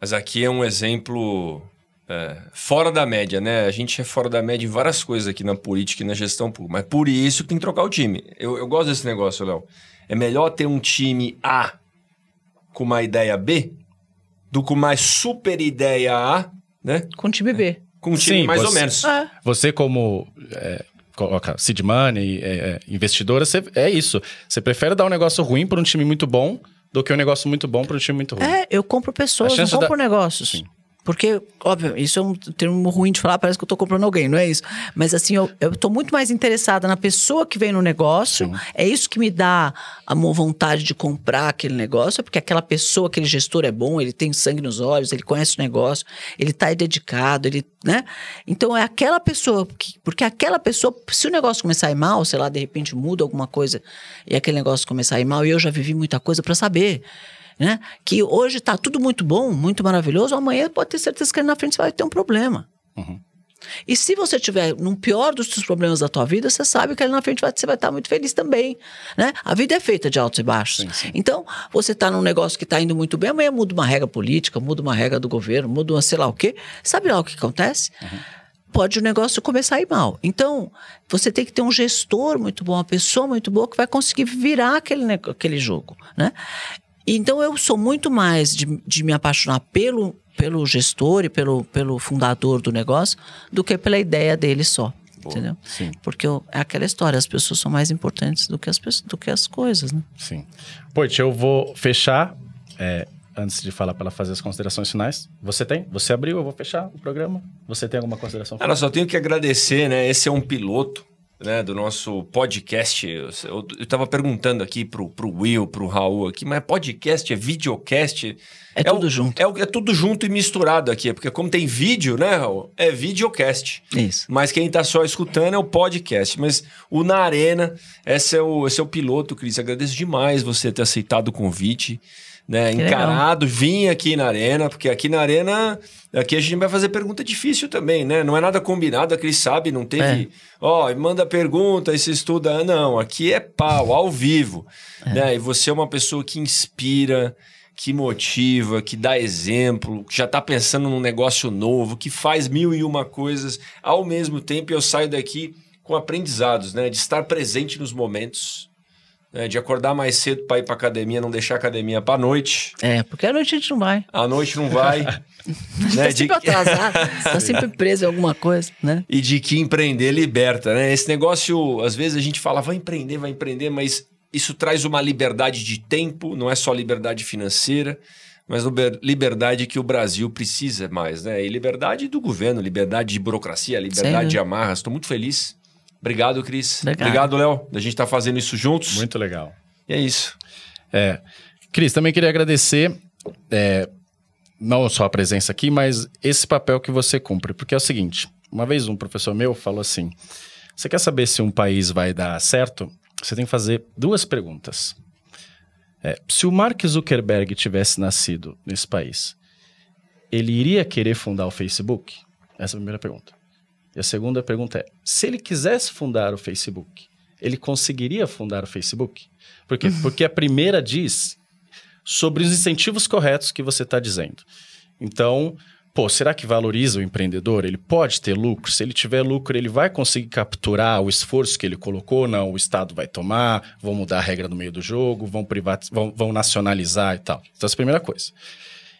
Mas aqui é um exemplo é, fora da média, né? A gente é fora da média em várias coisas aqui na política e na gestão pública. Mas por isso que tem que trocar o time. Eu, eu gosto desse negócio, Léo. É melhor ter um time A com uma ideia B do que uma super ideia A, né? Com time B. Com um time Sim, mais ou você- menos. É. Você, como é, coloca seed money, é, é, investidora, você, é isso. Você prefere dar um negócio ruim para um time muito bom do que um negócio muito bom para um time muito ruim. É, eu compro pessoas, não compro da- negócios. Sim. Porque, óbvio, isso é um termo ruim de falar, parece que eu tô comprando alguém, não é isso. Mas assim, eu, eu tô muito mais interessada na pessoa que vem no negócio. É isso que me dá a vontade de comprar aquele negócio, é porque aquela pessoa, aquele gestor é bom, ele tem sangue nos olhos, ele conhece o negócio, ele tá aí dedicado, ele, né? Então é aquela pessoa, que, porque aquela pessoa, se o negócio começar a ir mal, sei lá, de repente muda alguma coisa e aquele negócio começar a ir mal, e eu já vivi muita coisa para saber né? Que hoje está tudo muito bom, muito maravilhoso, amanhã pode ter certeza que ali na frente você vai ter um problema. E se você tiver num pior dos seus problemas da tua vida, você sabe que ali na frente você vai estar muito feliz também, né? A vida é feita de altos e baixos. Sim, sim. Então, você está num negócio que está indo muito bem, amanhã muda uma regra política, muda uma regra do governo, muda uma sei lá o quê. Sabe lá o que acontece? Pode o negócio começar a ir mal. Então, você tem que ter um gestor muito bom, uma pessoa muito boa que vai conseguir virar aquele, aquele jogo, né? Então, eu sou muito mais de, de me apaixonar pelo, pelo gestor e pelo, pelo fundador do negócio do que pela ideia dele só. Entendeu? sim. Porque eu- é aquela história, as pessoas são mais importantes do que as, do que as coisas, né? Sim. Poit, eu vou fechar. é, antes de falar para ela fazer as considerações finais. Você tem? Você abriu, eu vou fechar o programa. Você tem alguma consideração Cara, só tenho que agradecer, né? Esse é um piloto né, do nosso podcast. Eu, eu, eu tava perguntando aqui pro, pro Will, pro Raul aqui, mas podcast, é videocast? É tudo o- junto. É, o- é tudo junto e misturado aqui, porque como tem vídeo, né, Raul? É videocast. Isso. Mas quem tá só escutando é o podcast. Mas o Na Arena, esse é o, esse é o piloto, Cris. Agradeço demais você ter aceitado o convite. Né, encarado, vim aqui na arena, porque aqui na arena, aqui a gente vai fazer pergunta difícil também, né? Não é nada combinado, a Cris sabe, não teve, ó, manda pergunta e se estuda. Não, aqui é pau, ao vivo. Né? E você é uma pessoa que inspira, que motiva, que dá exemplo, que já tá pensando num negócio novo, que faz mil e uma coisas ao mesmo tempo. E eu saio daqui com aprendizados, né? De estar presente nos momentos, né? de acordar mais cedo para ir para academia, não deixar a academia para noite. É, porque à noite a gente não vai. À noite não vai. Tá né? de- sempre atrasado, tá sempre preso em alguma coisa, né? E de que empreender liberta, né? Esse negócio, às vezes a gente fala, vai empreender, vai empreender, mas isso traz uma liberdade de tempo, não é só liberdade financeira, mas liber- liberdade que o Brasil precisa mais, né? E liberdade do governo, liberdade de burocracia, liberdade de amarras. Estou muito feliz. Obrigado, Cris. Obrigado. Obrigado, Léo, da gente estar fazendo isso juntos. Muito legal. E é isso. É. Cris, também queria agradecer, é, não só a presença aqui, mas esse papel que você cumpre. Porque é o seguinte: uma vez um professor meu falou assim: você quer saber se um país vai dar certo? Você tem que fazer duas perguntas. É, se o Mark Zuckerberg tivesse nascido nesse país, ele iria querer fundar o Facebook? Essa é a primeira pergunta. E a segunda pergunta é: se ele quisesse fundar o Facebook, ele conseguiria fundar o Facebook? Por quê? Porque a primeira diz sobre os incentivos corretos que você está dizendo. Então, pô, será que valoriza o empreendedor? Ele pode ter lucro? Se ele tiver lucro, ele vai conseguir capturar o esforço que ele colocou? Não, o Estado vai tomar, vão mudar a regra no meio do jogo, vão, vão, vão nacionalizar e tal. Então, essa é a primeira coisa.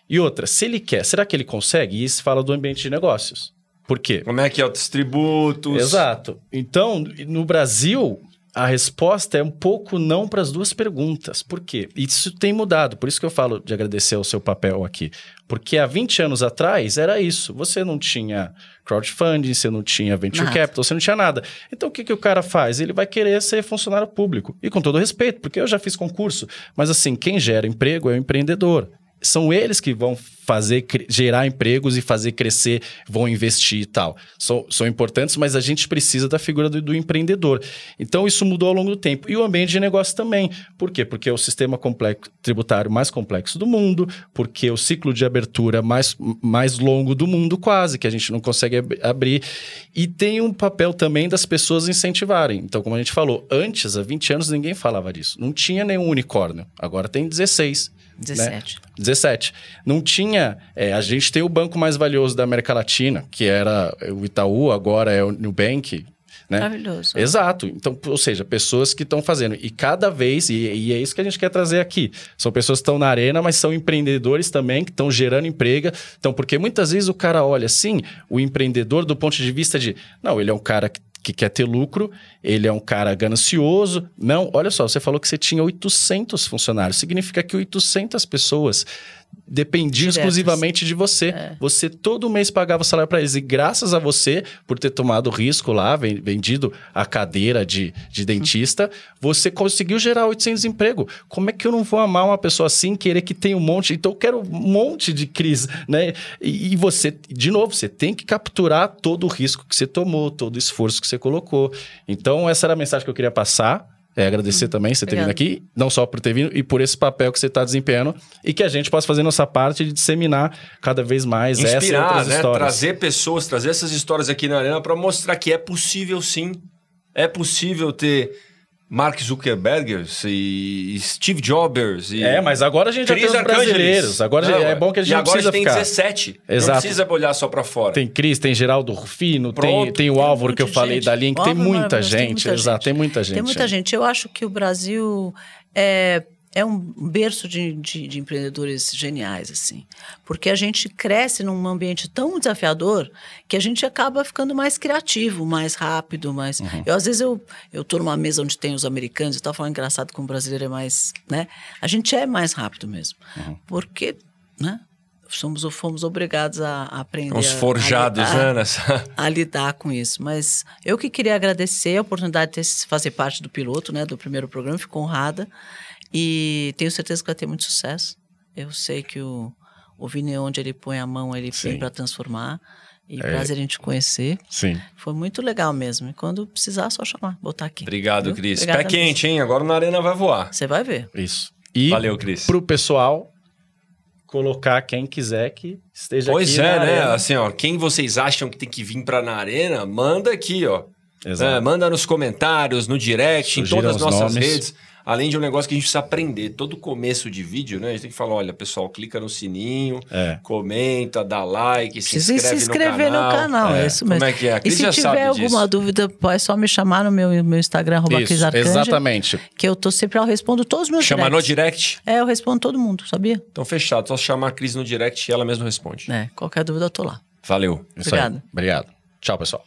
E outra, se ele quer, será que ele consegue? E isso fala do ambiente de negócios. Por quê? Como é que é os tributos? Exato. Então, no Brasil, a resposta é um pouco não para as duas perguntas. Por quê? Isso tem mudado. Por isso que eu falo de agradecer o seu papel aqui. Porque há 20 anos atrás era isso. Você não tinha crowdfunding, você não tinha venture Nada. capital, você não tinha nada. Então o que, que o cara faz? Ele vai querer ser funcionário público. E com todo respeito, porque eu já fiz concurso. Mas assim, quem gera emprego é o empreendedor. São eles que vão fazer gerar empregos e fazer crescer, vão investir e tal. São, são importantes, mas a gente precisa da figura do, do empreendedor. Então isso mudou ao longo do tempo. E o ambiente de negócio também. Por quê? Porque é o sistema complexo, tributário mais complexo do mundo, porque o ciclo de abertura mais, mais longo do mundo, quase, que a gente não consegue ab- abrir. E tem um papel também das pessoas incentivarem. Então, como a gente falou, antes, há 20 anos, ninguém falava disso. Não tinha nenhum unicórnio. Agora tem 16. Né? 17. 17. Não tinha. é, a gente tem o banco mais valioso da América Latina, que era o Itaú, agora é o Nubank. Né? Maravilhoso. Exato. Então, ou seja, pessoas que estão fazendo. E cada vez, e, e é isso que a gente quer trazer aqui. São pessoas que estão na arena, mas são empreendedores também, que estão gerando emprego. Então, porque muitas vezes o cara olha assim, o empreendedor, do ponto de vista de. Não, ele é um cara que que quer ter lucro, ele é um cara ganancioso. Não, olha só, você falou que você tinha 800 funcionários. Significa que 800 pessoas dependiam Diretas. exclusivamente de você. É. Você todo mês pagava o salário para eles. E graças a você, por ter tomado risco lá, ven- vendido a cadeira de, de dentista, você conseguiu gerar 800 empregos. Como é que eu não vou amar uma pessoa assim, querer que tenha um monte? Então eu quero um monte de crise, né? E, e você, de novo, você tem que capturar todo o risco que você tomou, todo o esforço que você colocou. Então essa era a mensagem que eu queria passar. É, agradecer também você ter vindo aqui, não só por ter vindo, e por esse papel que você está desempenhando, e que a gente possa fazer nossa parte de disseminar cada vez mais essa e Inspirar, outras né? histórias. Trazer pessoas, trazer essas histórias aqui na arena para mostrar que é possível sim. É possível ter Mark Zuckerberg e Steve Jobs e É, mas agora a gente já tem os brasileiros. Agora Não, é bom que a gente e não agora precisa tem ficar. 17. Exato. Não precisa olhar só para fora. Tem Cris, tem Geraldo Rufino, tem, Pronto. tem o Tem Álvaro um que eu de falei gente. da Link, tem muita maravilhoso, tem gente. muita Exato, gente. tem muita gente. Tem muita gente. Eu acho que o Brasil é, é um berço de, de, de empreendedores geniais, assim. Porque a gente cresce num ambiente tão desafiador que a gente acaba ficando mais criativo, mais rápido, mais... Uhum. Eu, às vezes, eu, eu tô numa mesa onde tem os americanos e tal, falando engraçado como o brasileiro é mais... né? A gente é mais rápido mesmo. Uhum. Porque, né? Somos, fomos obrigados a, a aprender... Uns a- a forjados, lidar- né? Nessa... a lidar com isso. Mas eu que queria agradecer a oportunidade de ter- fazer parte do piloto, né, do primeiro programa, fico honrada. E tenho certeza que vai ter muito sucesso. Eu sei que o, o Vini, onde ele põe a mão, ele Sim. vem para transformar. E É. prazer em te conhecer. Sim. Foi muito legal mesmo. E quando precisar, é só chamar, botar aqui. Obrigado, Viu? Cris. Obrigada Pé quente, hein? Agora na arena vai voar. Você vai ver. Isso. E Valeu, Cris. pro pessoal colocar quem quiser que esteja Pois aqui é, na né? arena. Assim, ó, quem vocês acham que tem que vir pra na arena, manda aqui, ó. Exato. É, manda nos comentários, no direct, em todas as os nossas nomes. redes. Além de um negócio que a gente precisa aprender. Todo começo de vídeo, né? A gente tem que falar, olha, pessoal, clica no sininho, É. comenta, dá like, se Precisa inscreve, se inscrever no canal. é, isso mesmo. Como é que é? A E Cris se já tiver sabe alguma disso. dúvida, é só me chamar no meu, meu Instagram, arroba Cris exatamente. Que eu tô sempre, eu respondo todos os meus Chama no directs. direct. É, eu respondo todo mundo, sabia? Então, fechado. Só chamar a Cris no direct e ela mesma responde. É, qualquer dúvida eu tô lá. Valeu. Isso aí. Obrigada. Obrigado. Tchau, pessoal.